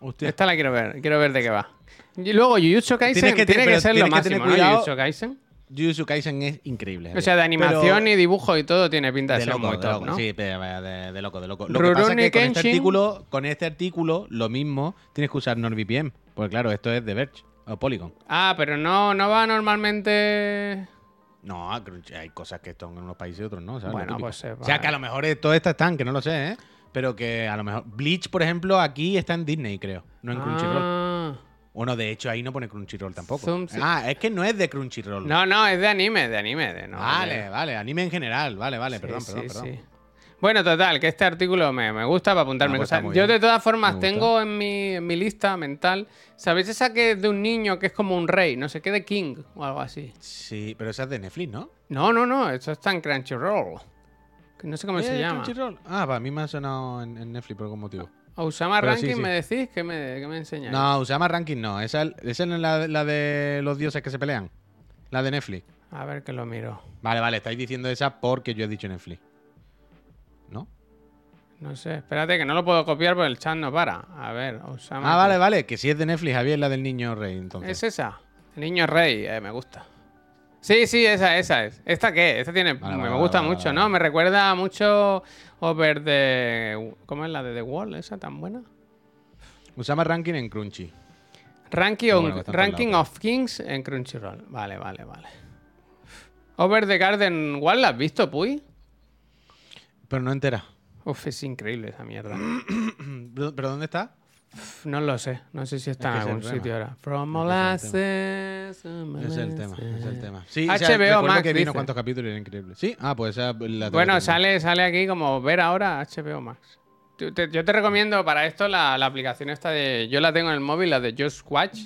B: Hostia.
A: Esta la quiero ver, quiero ver de qué va. Y luego Jujutsu Kaisen
B: Tienes que-
A: tiene que
B: pero
A: ser lo
B: tienes que tener
A: máximo, ¿no?
B: cuidado.
A: Jujutsu Kaisen.
B: Jujutsu Kaisen es increíble.
A: O sea, de animación
B: Pero-
A: y dibujo y todo tiene pinta de,
B: de
A: ser
B: loco,
A: muy
B: de
A: top,
B: loco,
A: ¿no?
B: sí, pero vaya, de, de loco, de loco. Lo que pasa es
A: Rurouni
B: que con este,
A: Kenshin.
B: artículo, con este artículo, lo mismo, tienes que usar NordVPN. Porque claro, esto es de Verge o Polygon.
A: Ah, pero no, no va normalmente...
B: No, Crunchy- hay cosas que están en unos países y otros no, ¿sabes? Lo
A: Bueno,
B: típico.
A: pues se
B: O sea, que a lo mejor eh, todas estas están, que no lo sé, ¿eh? Pero que a lo mejor... Bleach, por ejemplo, aquí está en Disney, creo. No en Crunchyroll.
A: Ah.
B: Bueno, de hecho, ahí no pone Crunchyroll tampoco.
A: Zoom, sí.
B: Ah, es que no es de Crunchyroll.
A: No, no, es de anime, de anime. De, no,
B: vale,
A: de-
B: vale. Anime en general. Vale, vale.
A: Sí,
B: perdón,
A: sí,
B: perdón, perdón.
A: Bueno, total, que este artículo me, me gusta para apuntarme
B: Ah, pues
A: cosas. Yo de todas formas tengo en mi, en mi lista mental, ¿sabéis esa que es de un niño que es como un rey? No sé qué, de King o algo así.
B: Sí, pero esa es de Netflix, ¿no?
A: No, no, no, eso está en Crunchyroll. No sé cómo se
B: Eh,
A: llama.
B: Crunchyroll. Ah, para mí me ha sonado en, en Netflix por algún motivo. Pero sí,
A: Ranking,
B: sí.
A: ¿me decís? ¿Qué me, qué me enseñáis?
B: No, Usama Ranking no. Esa, es la, la de los dioses que se pelean. La de Netflix.
A: A ver que lo miro.
B: Vale, vale. Estáis diciendo esa porque yo he dicho Netflix. ¿No?
A: No sé, espérate que no lo puedo copiar porque el chat no para. A ver, Osama.
B: Ah, vale, vale. Que si es de Netflix, Javier, la del niño rey, entonces.
A: Es esa. El niño rey, eh, me gusta. Sí, sí, esa, esa es. ¿Esta qué? Esta tiene.
B: Vale,
A: me
B: vale,
A: gusta
B: vale,
A: mucho, ¿no? Me recuerda mucho Over de. ¿Cómo es la de The Wall? ¿Esa tan buena?
B: Usama Ranking en Crunchy.
A: Ranking, on-
B: bueno
A: Ranking of Kings en Crunchyroll. Vale, vale, vale. Over the Garden Wall, ¿la has visto, Puy?
B: Pero no entera.
A: Uf, es increíble esa mierda.
B: ¿Pero pero dónde está?
A: No lo sé. No sé si está
B: que
A: en algún sitio ahora. From molasses.
B: Es el tema, es el tema. Sí,
A: HBO
B: o sea, recuerdo
A: Max,
B: que vi
A: dice.
B: unos cuantos capítulos era increíble. Sí, ah, pues esa la
A: Bueno, sale, sale aquí como ver ahora HBO Max. Tú- te- yo te recomiendo para esto la, la aplicación esta de. Yo la tengo en el móvil, la de Just Watch.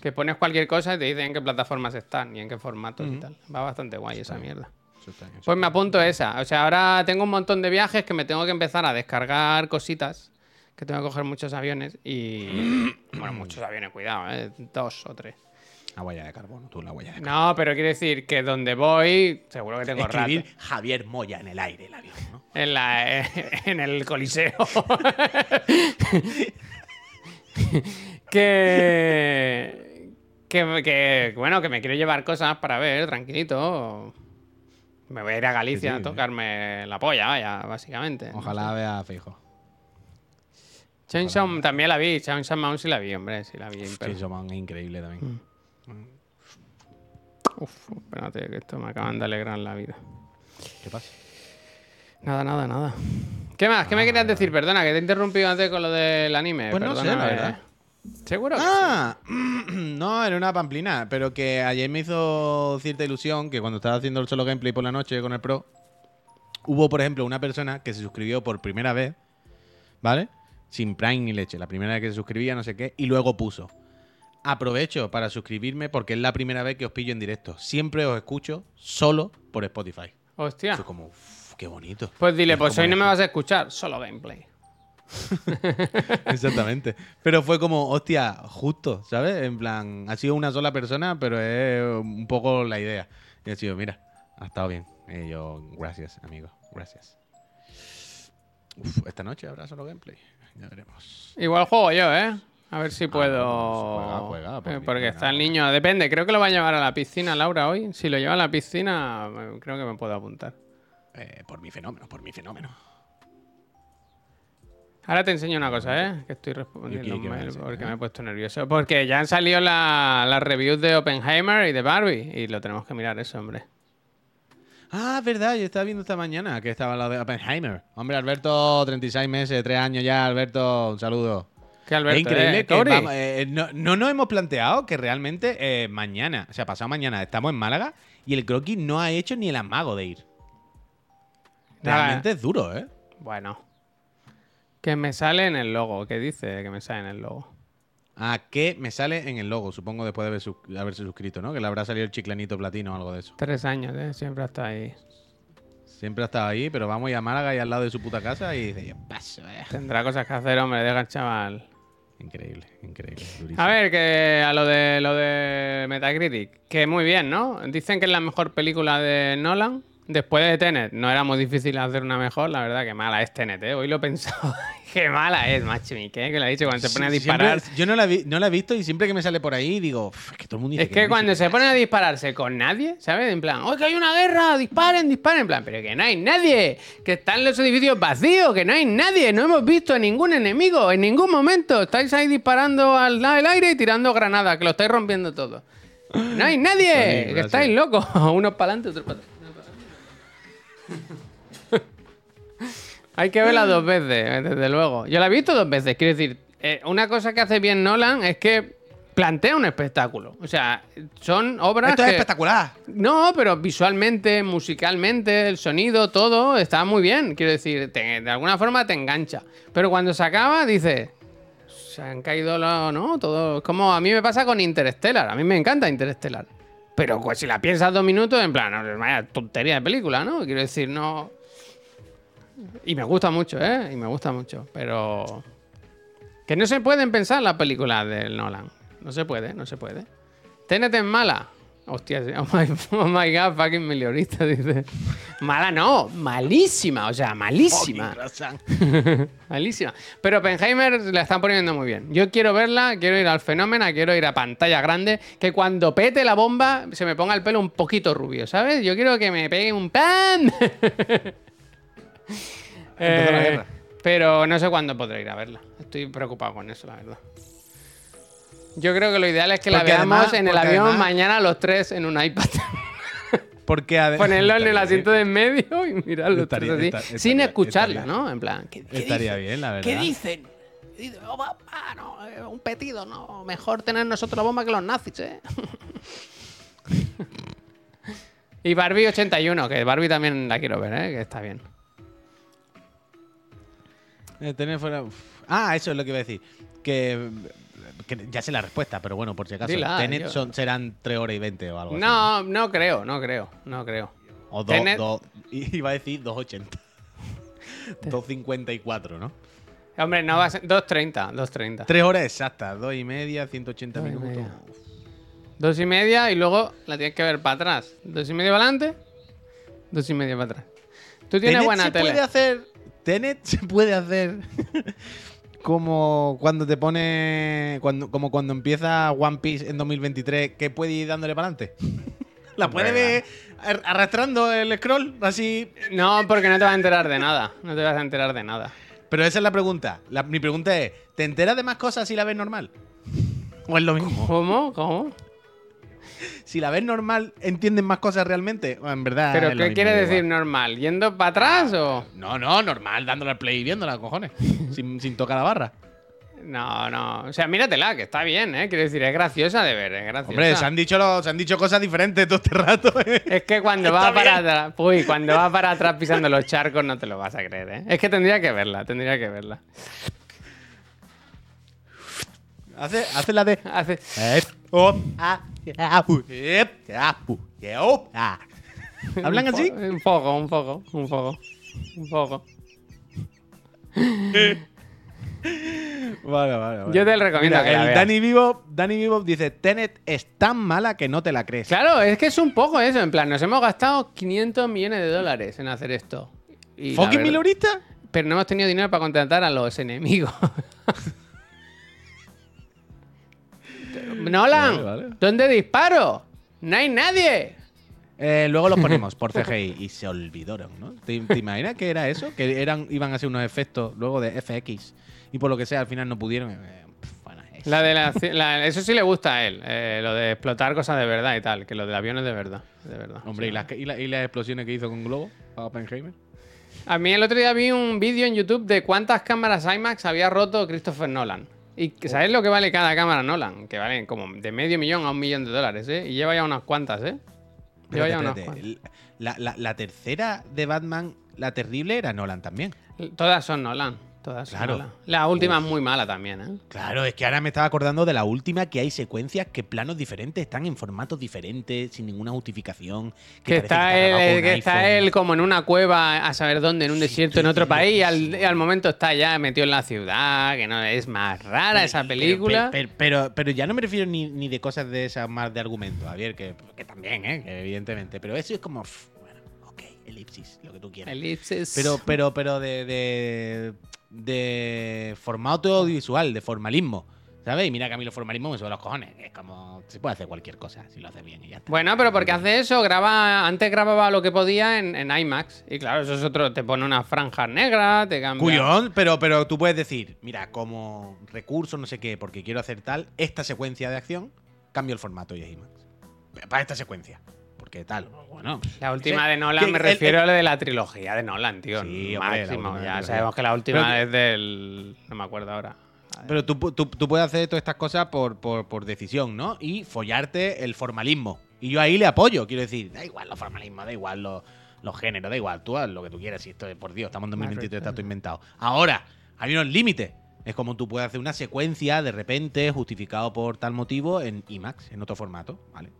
A: Que pones cualquier cosa y te dicen en qué plataformas están y en qué formatos y tal. Va bastante guay esa mierda. Pues me apunto esa. O sea, ahora tengo un montón de viajes que me tengo que empezar a descargar cositas. Que tengo que coger muchos aviones y. bueno, muchos aviones, cuidado, ¿eh? Dos o tres.
B: La huella de carbono, tú la huella de carbono.
A: No, pero quiere decir que donde voy, seguro que tengo
B: Escribir
A: rato.
B: Javier Moya en el aire, el avión, ¿no?
A: En, la, en el coliseo. que, que, que, bueno, que me quiero llevar cosas para ver, tranquilito. Me voy a ir a Galicia
B: Sí,
A: a tocarme la polla, vaya, básicamente.
B: Ojalá vea fijo.
A: Chainsaw también la vi, Chainsaw Man sí la vi, hombre, sí la vi.
B: Chainsaw Man es increíble también.
A: Uf, espérate, que esto me acaban de alegrar la vida.
B: ¿Qué pasa?
A: Nada, nada, nada. ¿Qué más? ¿Qué me querías decir? Perdona, que te he interrumpido antes con lo del anime.
B: Pues no sé, la verdad.
A: ¿Seguro? que sí?
B: Ah, no, era una pamplina, pero que ayer me hizo cierta ilusión que cuando estaba haciendo el solo gameplay por la noche con el Pro, hubo, por ejemplo, una persona que se suscribió por primera vez, ¿vale? Sin Prime ni leche, la primera vez que se suscribía, no sé qué, y luego puso. Aprovecho para suscribirme porque es la primera vez que os pillo en directo. Siempre os escucho solo por Spotify.
A: Hostia.
B: Fue como, "Uf, qué bonito.
A: Pues dile,
B: Es
A: pues hoy no me vas a escuchar, solo gameplay.
B: Exactamente. Pero fue como, hostia, justo, ¿sabes? En plan, ha sido una sola persona, pero es un poco la idea. Y ha sido, mira, ha estado bien. Y yo, gracias, amigo, gracias. Uf, esta noche habrá solo gameplay. Ya veremos.
A: Igual juego yo, ¿eh? A ver si puedo.
B: pues juega, juega, por
A: Eh, Porque está el niño. Depende, creo que lo va a llevar a la piscina Laura hoy. Si lo lleva a la piscina, eh, creo que me puedo apuntar.
B: Eh, por mi fenómeno, por mi fenómeno.
A: Ahora te enseño una cosa, ¿eh? Que estoy respondiendo
B: ¿Y qué-
A: un
B: qué me
A: mail
B: enseñas,
A: porque me he puesto nervioso. Porque ya han salido la- las reviews de Oppenheimer y de Barbie. Y lo tenemos que mirar eso, hombre.
B: Ah, es verdad, yo estaba viendo esta mañana que estaba la de Oppenheimer. Hombre, Alberto, 36 meses, 3 años ya, Alberto, un saludo.
A: Que Alberto,
B: es increíble
A: ¿eh?
B: que
A: Tori.
B: vamos, eh, no, no nos hemos planteado que realmente eh, mañana, o sea, pasado mañana, estamos en Málaga y el croquis no ha hecho ni el amago de ir. Realmente es duro, ¿eh?
A: Bueno. Que me sale en el logo. ¿Qué dice que me sale en el logo?
B: Ah, que me sale en el logo, supongo después de haber haberse suscrito, ¿no? Que le habrá salido el chiclanito platino o algo de eso.
A: Tres años, ¿eh? Siempre hasta ahí.
B: Siempre ha estado ahí, pero vamos a a Málaga y al lado de su puta casa y dice, yo paso, eh.
A: Tendrá cosas que hacer, hombre. Deja al chaval.
B: Increíble, increíble. durísimo.
A: A ver, que a lo de lo de Metacritic, que muy bien, ¿no? Dicen que es la mejor película de Nolan. Después de Tenet, no era muy difícil hacer una mejor, la verdad que mala es Tenet, ¿eh? Hoy lo he pensado. Qué mala es, macho. Que lo ha dicho cuando se pone a disparar.
B: siempre- yo no la, vi- no la he visto y siempre que me sale por ahí digo, "Uf, es que todo el mundo dice
A: Es que
B: no", y
A: cuando se ponen a dispararse con nadie, ¿sabes? En plan, ¡oh, que hay una guerra! ¡Disparen, disparen! En plan, pero que no hay nadie, que están los edificios vacíos, que no hay nadie, no hemos visto a ningún enemigo en ningún momento. Estáis ahí disparando al, al aire y tirando granadas, que lo estáis rompiendo todo. No hay nadie, que estáis locos. Unos para adelante, otros para atrás. Hay que verla dos veces, desde luego. Yo la he visto dos veces. Quiero decir, eh, una cosa que hace bien Nolan es que plantea un espectáculo. O sea, son obras
B: Esto es
A: que-
B: espectacular.
A: No, pero visualmente, musicalmente, el sonido, todo está muy bien. Quiero decir, te- de alguna forma te engancha. Pero cuando se acaba, dices, se han caído los. ¿No? Todo. Es como a mí me pasa con Interstellar. A mí me encanta Interstellar. Pero pues, si la piensas dos minutos, en plan, no, vaya tontería de película, ¿no? Quiero decir, no. Y me gusta mucho, ¿eh? Y me gusta mucho. Pero. Que no se pueden pensar las películas del Nolan. No se puede, no se puede. Tenet es mala. Hostia, oh my, oh my god, fucking meliorista, dice. Mala no, malísima, o sea, malísima. Malísima. Pero Oppenheimer la están poniendo muy bien. Yo quiero verla, quiero ir al fenómeno, quiero ir a pantalla grande, que cuando pete la bomba se me ponga el pelo un poquito rubio, ¿sabes? Yo quiero que me pegue un
B: la
A: Eh, pero no sé cuándo podré ir a verla. Estoy preocupado con eso, la verdad. Yo creo que lo ideal es que la
B: Porque
A: veamos
B: además-
A: en el avión
B: además-
A: mañana los tres en un iPad.
B: Porque ade-
A: Ponerlo en el
B: Estaría
A: asiento
B: bien.
A: de en medio y mirar los
B: Estaría-
A: tres así.
B: esta-
A: sin
B: estaría-
A: escucharla,
B: estaría-
A: ¿no? En plan, ¿qué, qué
B: Estaría
A: dicen?
B: bien, la
A: ¿Qué
B: verdad.
A: dicen? Dice, "Oh, no, eh, un petido, no. Mejor tener nosotros la bomba que los nazis, ¿eh? y Barbie 81, que Barbie también la quiero ver, ¿eh? Que está bien.
B: Eh, tener fuera- uf. Ah, eso es lo que iba a decir. Que, que ya sé la respuesta, pero bueno, por si acaso.
A: Dila,
B: Tenet
A: yo-
B: son, serán 3 horas y 20 o algo así.
A: No, no creo, no creo, no creo.
B: O dos,
A: Tenet-
B: dos- iba a decir 2.80. 2.54, ¿no?
A: Hombre, no va a ser 2.30, 2.30.
B: 3 horas exactas, 2 y media, 180
A: Dos y
B: minutos.
A: media. Dos y media y luego la tienes que ver para atrás. Dos y media para adelante, dos y media para atrás. Tú tienes
B: Tenet
A: buena
B: se
A: tele.
B: puede hacer. Tenet se puede hacer como cuando te pone. Cuando, como cuando empieza One Piece en 2023, que puede ir dándole para adelante. La puede ver ar- arrastrando el scroll, así.
A: No, porque no te vas a enterar de nada. No te vas a enterar de nada.
B: Pero esa es la pregunta. La- mi pregunta es: ¿te enteras de más cosas si la ves normal? ¿O es lo mismo?
A: ¿Cómo? ¿Cómo?
B: Si la ves normal, ¿entiendes más cosas realmente? En verdad.
A: ¿Pero qué quiere decir
B: igual.
A: normal? ¿Yendo para atrás o...?
B: No, no, normal, dándole al play y viéndola, cojones. sin, sin tocar la barra.
A: No, no. O sea, míratela, que está bien, ¿eh? Quiero decir, es graciosa de ver, es graciosa.
B: Hombre, se han, dicho lo- se han dicho cosas diferentes todo este rato. ¿eh?
A: Es que cuando va para atrás... Uy, cuando va para atrás pisando los charcos no te lo vas a creer, ¿eh? Es que tendría que verla, tendría que verla.
B: Hace, hace la de.
A: Hace...
B: Ep, op, a, ya, pu, ep, ya, pu, ya, op, a. ¿Hablan así?
A: Un poco, un poco, un poco. Un poco.
B: Vale, vale, vale.
A: Yo te recomiendo que la
B: el
A: veas.
B: Danny Vivo, Danny Vivo dice: Tenet es tan mala que no te la crees.
A: Claro, es que es un poco eso. En plan, nos hemos gastado 500 millones de dólares en hacer esto. Y la
B: ¿Fucking
A: verdad-? Pero no hemos tenido dinero para contratar a los enemigos. Nolan,
B: Vale, vale.
A: ¿dónde disparo? No hay nadie.
B: Eh, luego los ponemos por CGI y se olvidaron, ¿no? ¿Te, te imaginas que era eso? Que eran, iban a ser unos efectos luego de FX y por lo que sea al final no pudieron. Eh, bueno, es-
A: La de la- la- eso sí le gusta a él, eh, lo de explotar cosas de verdad y tal, que lo del avión es de verdad, de verdad.
B: Hombre,
A: Sí.
B: ¿y las, y, la- y las explosiones que hizo con Globo a Oppenheimer?
A: A mí el otro día vi un vídeo en YouTube de cuántas cámaras IMAX había roto Christopher Nolan. Y ¿sabes lo que vale cada cámara Nolan? Que valen como de medio millón a un millón de dólares, ¿eh? Y lleva ya unas cuantas, ¿eh? Lleva
B: Espérate,
A: ya unas cuantas.
B: La, la- la tercera de Batman la terrible era Nolan también.
A: Todas son Nolan. Todas
B: Claro.
A: La última es muy mala también, ¿eh?
B: Claro, es que ahora me estaba acordando de la última que hay secuencias que planos diferentes están en formatos diferentes, sin ninguna justificación.
A: Que, está, él,
B: un
A: que está
B: iPhone.
A: él como en una cueva, a saber dónde, en un
B: Sí,
A: desierto, en otro país, y al, momento está ya metido en la ciudad, que no es más rara esa película.
B: Pero, pero, pero ya no me refiero ni, ni de cosas de esas más de argumento, Javier, que, que también, ¿eh? que evidentemente. Pero eso es como, elipsis, lo que tú quieras.
A: Elipsis.
B: Pero, pero, pero de, de, de formato audiovisual, de formalismo. ¿Sabes? Y mira que a mí los formalismos me suben los cojones. Es como, se puede hacer cualquier cosa si lo hace bien y ya está.
A: Bueno, pero porque hace eso, graba, antes grababa lo que podía en, en IMAX. Y claro, eso es otro, te pone una franja negra, te cambia.
B: Cuyón, pero, pero tú puedes decir, mira, como recurso, no sé qué, porque quiero hacer tal, esta secuencia de acción, cambio el formato y es IMAX. Para esta secuencia. Porque tal, bueno.
A: La última de Nolan me refiero a la de la trilogía de Nolan, tío.
B: Sí, hombre,
A: máximo.
B: la
A: ya sabemos que la última es del. No me acuerdo ahora.
B: Pero tú, tú- tú puedes hacer todas estas cosas por, por- por decisión, ¿no? Y follarte el formalismo. Y yo ahí le apoyo. Quiero decir, da igual los formalismos, da igual los, los géneros, da igual. Tú haz lo que tú quieras. Y esto es, por Dios, estamos en 2023, está todo inventado. Ahora, hay unos límites. Es como tú puedes hacer una secuencia de repente, justificado por tal motivo, en IMAX, en otro formato, ¿vale?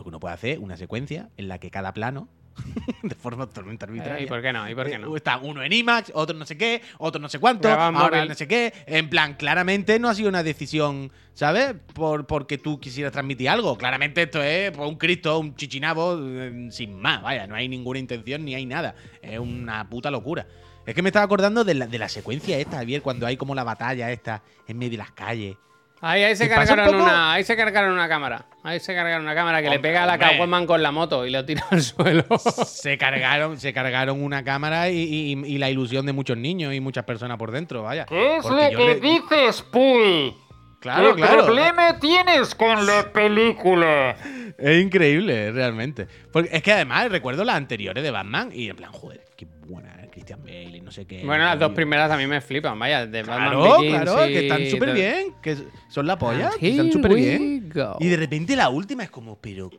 B: Lo que uno puede hacer, una secuencia en la que cada plano, de forma totalmente arbitraria.
A: Eh, ¿Y por qué no? ¿Y por qué
B: Eh,
A: no?
B: Está uno en IMAX, otro no sé qué, otro no sé cuánto, ahora no sé qué. En plan, claramente no ha sido una decisión, ¿sabes? Por, porque tú quisieras transmitir algo. Claramente esto es pues, un Cristo, un chichinabo, eh, sin más. Vaya, no hay ninguna intención ni hay nada. Es una puta locura. Es que me estaba acordando de la, de la secuencia esta, Javier, cuando hay como la batalla esta en medio de las calles.
A: Ahí, ahí se
B: ¿Y pasa un
A: cargaron
B: poco?
A: una, ahí se cargaron una cámara. Ahí se cargaron una cámara que le pega a la. Catwoman con la moto y lo tira al suelo.
B: Se cargaron, se cargaron una cámara y, y- y la ilusión de muchos niños y muchas personas por dentro, vaya.
C: ¿Qué es
B: Porque
C: lo que
B: le-
C: dices, Puy?
B: Claro,
C: ¿Qué
B: claro.
C: problema tienes con la película?
B: Es increíble, realmente. Porque es que además recuerdo las anteriores de Batman y en plan, joder, qué buena es Christian Bale y no sé qué.
A: bueno, las dos primeras a mí me flipan, vaya. De Batman
B: Claro,
A: Begins
B: claro,
A: y
B: que están súper bien, que son la polla, que están súper bien.
A: go.
B: Y de repente la última es como, pero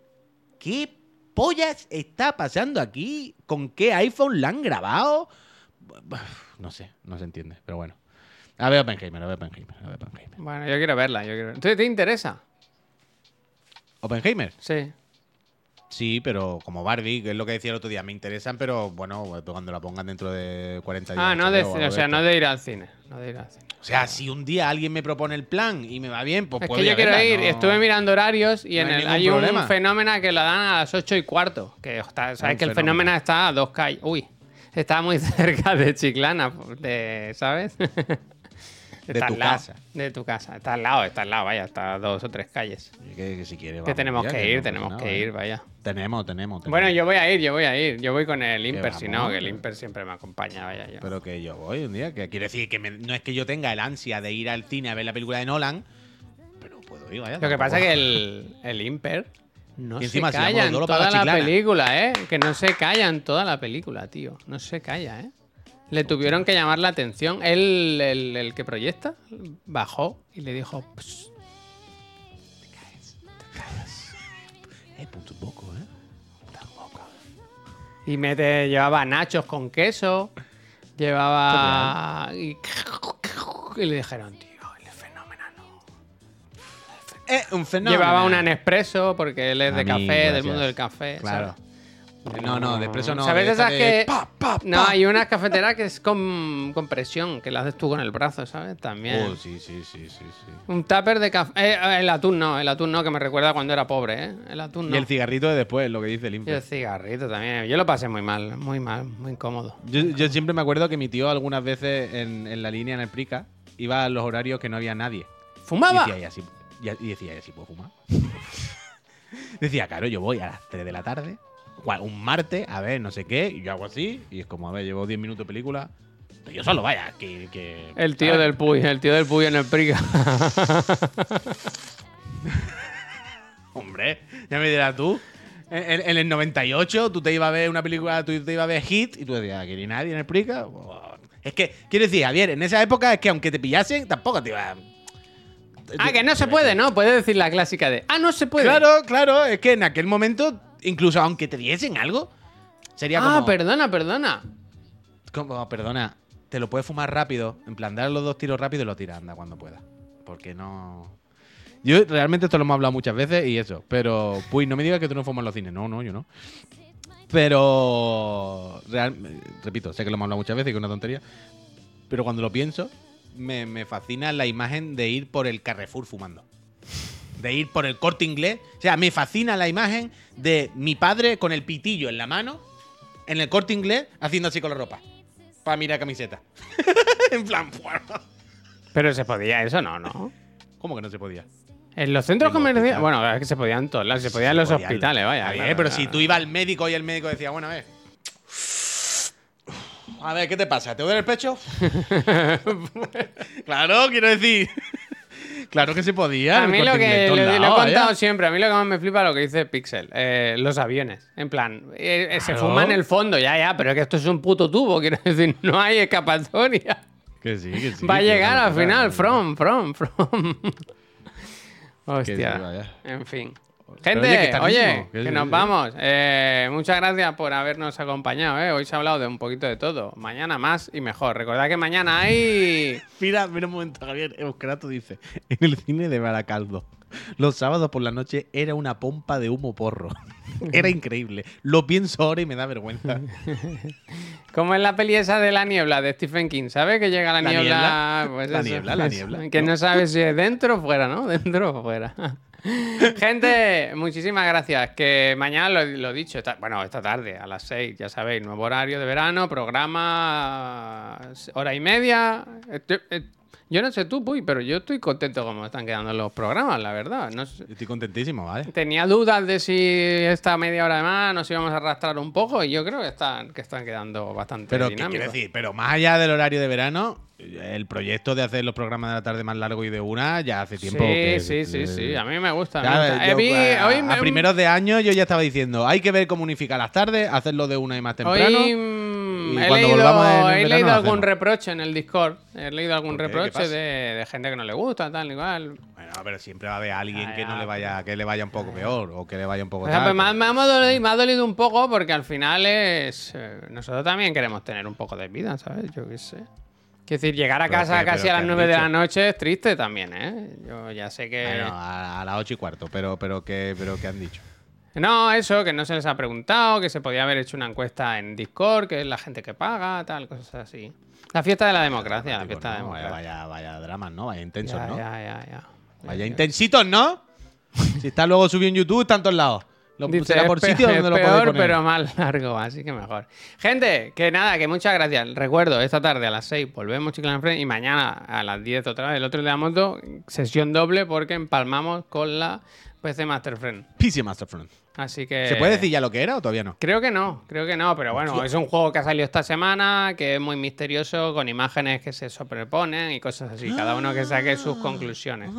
B: ¿qué pollas está pasando aquí? ¿Con qué iPhone la han grabado? No sé, no se entiende, pero bueno. A ver Oppenheimer, a ver Oppenheimer, a ver Oppenheimer.
A: Bueno, yo quiero verla. Yo quiero... ¿Te, te interesa?
B: ¿Oppenheimer?
A: Sí.
B: Sí, pero como Barbie, que es lo que decía el otro día, me interesan, pero bueno, cuando la pongan dentro de 40 días.
A: Ah, no de,
B: o
A: sea, no de ir al cine. No de ir al cine.
B: O sea, si un día alguien me propone el plan y me va bien, pues
A: Es
B: puedo
A: que yo quiero
B: verla,
A: ir,
B: no-
A: estuve mirando horarios y
B: no
A: en
B: hay
A: el, hay
B: problema.
A: un fenómeno que lo dan a las 8 y cuarto. Que está, sabes que el
B: fenómeno.
A: fenómeno está a dos calles. Uy, está muy cerca de Chiclana, de, ¿sabes? Está
B: tu
A: lado,
B: casa.
A: De tu casa. Está al lado, está al lado, vaya, está a dos o tres calles.
B: Que, que si quiere,
A: Que tenemos
B: ya,
A: que ir, tenemos
B: nada,
A: que ir, vaya.
B: Tenemos, tenemos, tenemos.
A: Bueno, yo voy a ir, yo voy a ir. Yo voy con el Imper, si no, que el Imper siempre me acompaña, vaya yo.
B: Pero que yo voy un día. Que quiere decir que me- no es que yo tenga el ansia de ir al cine a ver la película de Nolan, pero puedo ir, vaya.
A: Lo que pasa es que el, el Imper no
B: Y encima,
A: se
B: si vamos
A: calla
B: los
A: en
B: dos, lo
A: toda la película, ¿eh? Que no se calla en toda la película, tío. No se calla, ¿eh? Le tuvieron que llamar la atención. Él, el, el que proyecta, bajó y le dijo... "Pss,
B: Eh, punto poco, ¿eh?
A: Y mete, llevaba nachos con queso, llevaba... Y, y le dijeron, tío, el fenómeno no.
B: Eh, un fenómeno.
A: Llevaba una Nespresso porque él es de
B: mí,
A: café, del mundo del café.
B: Claro.
A: ¿sabes?
B: No, no, de preso no.
A: ¿Sabes
B: de
A: esas
B: de
A: que.?
B: pa, pa,
A: No, hay una cafetera que es con, con presión, que la haces tú con el brazo, ¿sabes? También.
B: Oh, sí, sí, sí, sí, sí.
A: Un tupper de café. eh, el atún no, el atún no, que me recuerda cuando era pobre, ¿eh? El atún no.
B: Y el cigarrito de después, lo que dice el
A: Y el cigarrito también. Yo lo pasé muy mal, muy mal, muy incómodo.
B: Yo, yo siempre me acuerdo que mi tío algunas veces en, en la línea en el Prica iba a los horarios que no había nadie. Y
A: ¿Fumaba?
B: decía, y así, y, y decía, y así puedo fumar. decía, claro, yo voy a las 3 de la tarde, un martes, a ver, no sé qué, y yo hago así, y es como, a ver, llevo 10 minutos de película. Yo solo, vaya, que. que
A: El tío del Puy, el tío del Puy en el Prica.
B: Hombre, ya me dirás tú. En, en- el 98 tú te ibas a ver una película, tú te ibas a ver Hit y tú decías, ¿aquí ni nadie en el Prica? Buah. Es que, quiero decir, Javier, en esa época es que aunque te pillasen, tampoco te iba
A: ah, que no se puede, ¿no? Puede decir la clásica de. Ah, no se puede.
B: Claro, claro, es que en aquel momento, incluso aunque te diesen algo, sería
A: Ah,
B: como.
A: perdona, perdona.
B: como, perdona, te lo puedes fumar rápido, en plan, dar los dos tiros rápido y lo tiras, anda, cuando puedas. Porque no. Yo realmente esto lo hemos hablado muchas veces y eso, pero, pues no me digas que tú no fumas en los cines. No, no, yo no. Pero, real- repito, sé que lo hemos hablado muchas veces y que es una tontería, pero cuando lo pienso, me, me fascina la imagen de ir por el Carrefour fumando. De ir por el corte inglés. O sea, me fascina la imagen de mi padre con el pitillo en la mano, en el corte inglés, haciendo así con la ropa. Para mirar camiseta. en plan, ¡buah!
A: Pero se podía eso, no, ¿no?
B: ¿cómo que no se podía?
A: En los centros comerciales. Bueno, es que se podían todos lados, se podía en los
B: podía.
A: hospitales, vaya.
B: Está bien,
A: claro,
B: pero
A: claro.
B: si tú ibas al médico y el médico decía, bueno, a ver. A ver, ¿qué te pasa? ¿Te duele el pecho? claro, quiero decir. Claro que se podía.
A: A mí lo que lo, he contado siempre, a mí lo que más me flipa es lo que dice Pixel, eh, los aviones. En plan, eh, se fuma en el fondo, ya, ya, pero es que esto es un puto tubo, quiero decir, no hay escapatoria.
B: Que sí, que sí.
A: Va a llegar al final, from, from, from.
B: Sí,
A: Hostia.
B: vaya.
A: en fin. Gente,
B: oye, que
A: oye, nos vamos. Eh, muchas gracias por habernos acompañado. eh. Hoy se ha hablado de un poquito de todo. Mañana más y mejor. Recordad que mañana hay.
B: Mira, mira un momento, Javier. Euskrato dice: En el cine de Baracaldo, los sábados por la noche era una pompa de humo porro. Era increíble. Lo pienso ahora y me da vergüenza.
A: Como en la peli esa de la niebla de Stephen King, ¿sabes? Que llega la,
B: La
A: niebla.
B: niebla.
A: Pues
B: La
A: eso,
B: niebla, la
A: eso.
B: niebla.
A: Que no
B: No.
A: sabes si es dentro o fuera, ¿no? Dentro o fuera. Gente, muchísimas gracias. Que mañana lo, lo dicho, esta- bueno, esta tarde a las 6, ya sabéis, nuevo horario de verano, programa hora y media. Eh, yo no sé tú, Puy, pero yo estoy contento como están quedando los programas, la verdad. No sé-
B: Estoy contentísimo, ¿vale?
A: Tenía dudas de si esta media hora de más nos íbamos a arrastrar un poco y yo creo que están, que están quedando bastante
B: Pero, ¿qué quiero decir? Pero más allá del horario de verano, el proyecto de hacer los programas de la tarde más largo y de una ya hace tiempo.
A: Sí,
B: que-
A: sí, sí, sí. A mí me gusta. me
B: Ya,
A: gusta.
B: yo,
A: Eh, vi-
B: a,
A: hoy
B: a
A: me-
B: primeros de año yo ya estaba diciendo, hay que ver cómo unificar las tardes, hacerlo de una y más temprano.
A: Hoy mm, he leído,
B: en
A: he leído algún
B: hacemos.
A: reproche en el Discord. He leído algún
B: ¿Por qué? ¿Qué
A: reproche de, de gente que no le gusta, tal, igual.
B: Bueno, pero siempre va a haber alguien
A: Ya,
B: que no
A: ya,
B: le vaya, que le vaya un poco peor o que le vaya un poco
A: O sea,
B: tal,
A: pues me, ha-
B: pero-
A: me ha dolido, me ha dolido un poco porque al final es. eh, nosotros también queremos tener un poco de vida, ¿sabes? Yo qué sé. Quiero decir, llegar a
B: Pero
A: casa
B: qué-
A: casi
B: pero
A: a las
B: ¿qué has
A: 9 de la noche es triste también, ¿eh? Yo ya sé que.
B: Bueno, a, a las ocho y cuarto, pero, pero, que, pero ¿qué han dicho?
A: No, eso, que no se les ha preguntado, que se podía haber hecho una encuesta en Discord, que es la gente que paga, tal, cosas así. La fiesta de la democracia, la fiesta de la democracia.
B: vaya, vaya dramas, ¿no? Vaya intensos,
A: Ya,
B: ¿no?
A: ya, ya, ya.
B: Vaya intensitos, ¿no? si está luego subido en YouTube, está en todos lados. Lo
A: Dice,
B: será por
A: es
B: sitio
A: es
B: donde lo
A: peor,
B: poner.
A: pero más largo, así que mejor. Gente, que nada, que muchas gracias. Recuerdo, esta tarde a las 6 volvemos Chiclana Friends y mañana a las 10 otra vez el otro de la moto, sesión doble porque empalmamos con la PC Master Friend.
B: PC Master Friend.
A: Así que...
B: ¿Se puede decir ya lo que era o todavía no?
A: Creo que no, creo que no, pero bueno, es un juego que ha salido esta semana, que es muy misterioso, con imágenes que se sobreponen y cosas así, cada uno que saque sus conclusiones.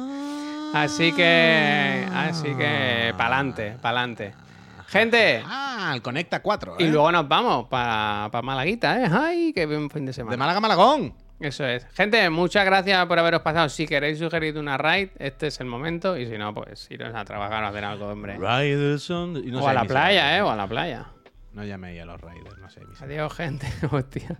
A: Así que, así que, pa'lante, pa'lante. Gente,
B: Ah, el Conecta 4.
A: y
B: ¿eh?
A: luego nos vamos para pa Malaguita, ¿eh? ¡Ay, qué buen fin de
B: De
A: semana!
B: Málaga a Malagón.
A: Eso es. Gente, muchas gracias por haberos pasado. Si queréis sugerir una raid, este es el momento, y si no, pues iros a trabajar o a hacer algo, hombre.
B: Riders on the- y no
A: o a la playa. ¿eh? O a la playa.
B: No llaméis a los Riders, no sé.
A: Adiós, gente. Hostia.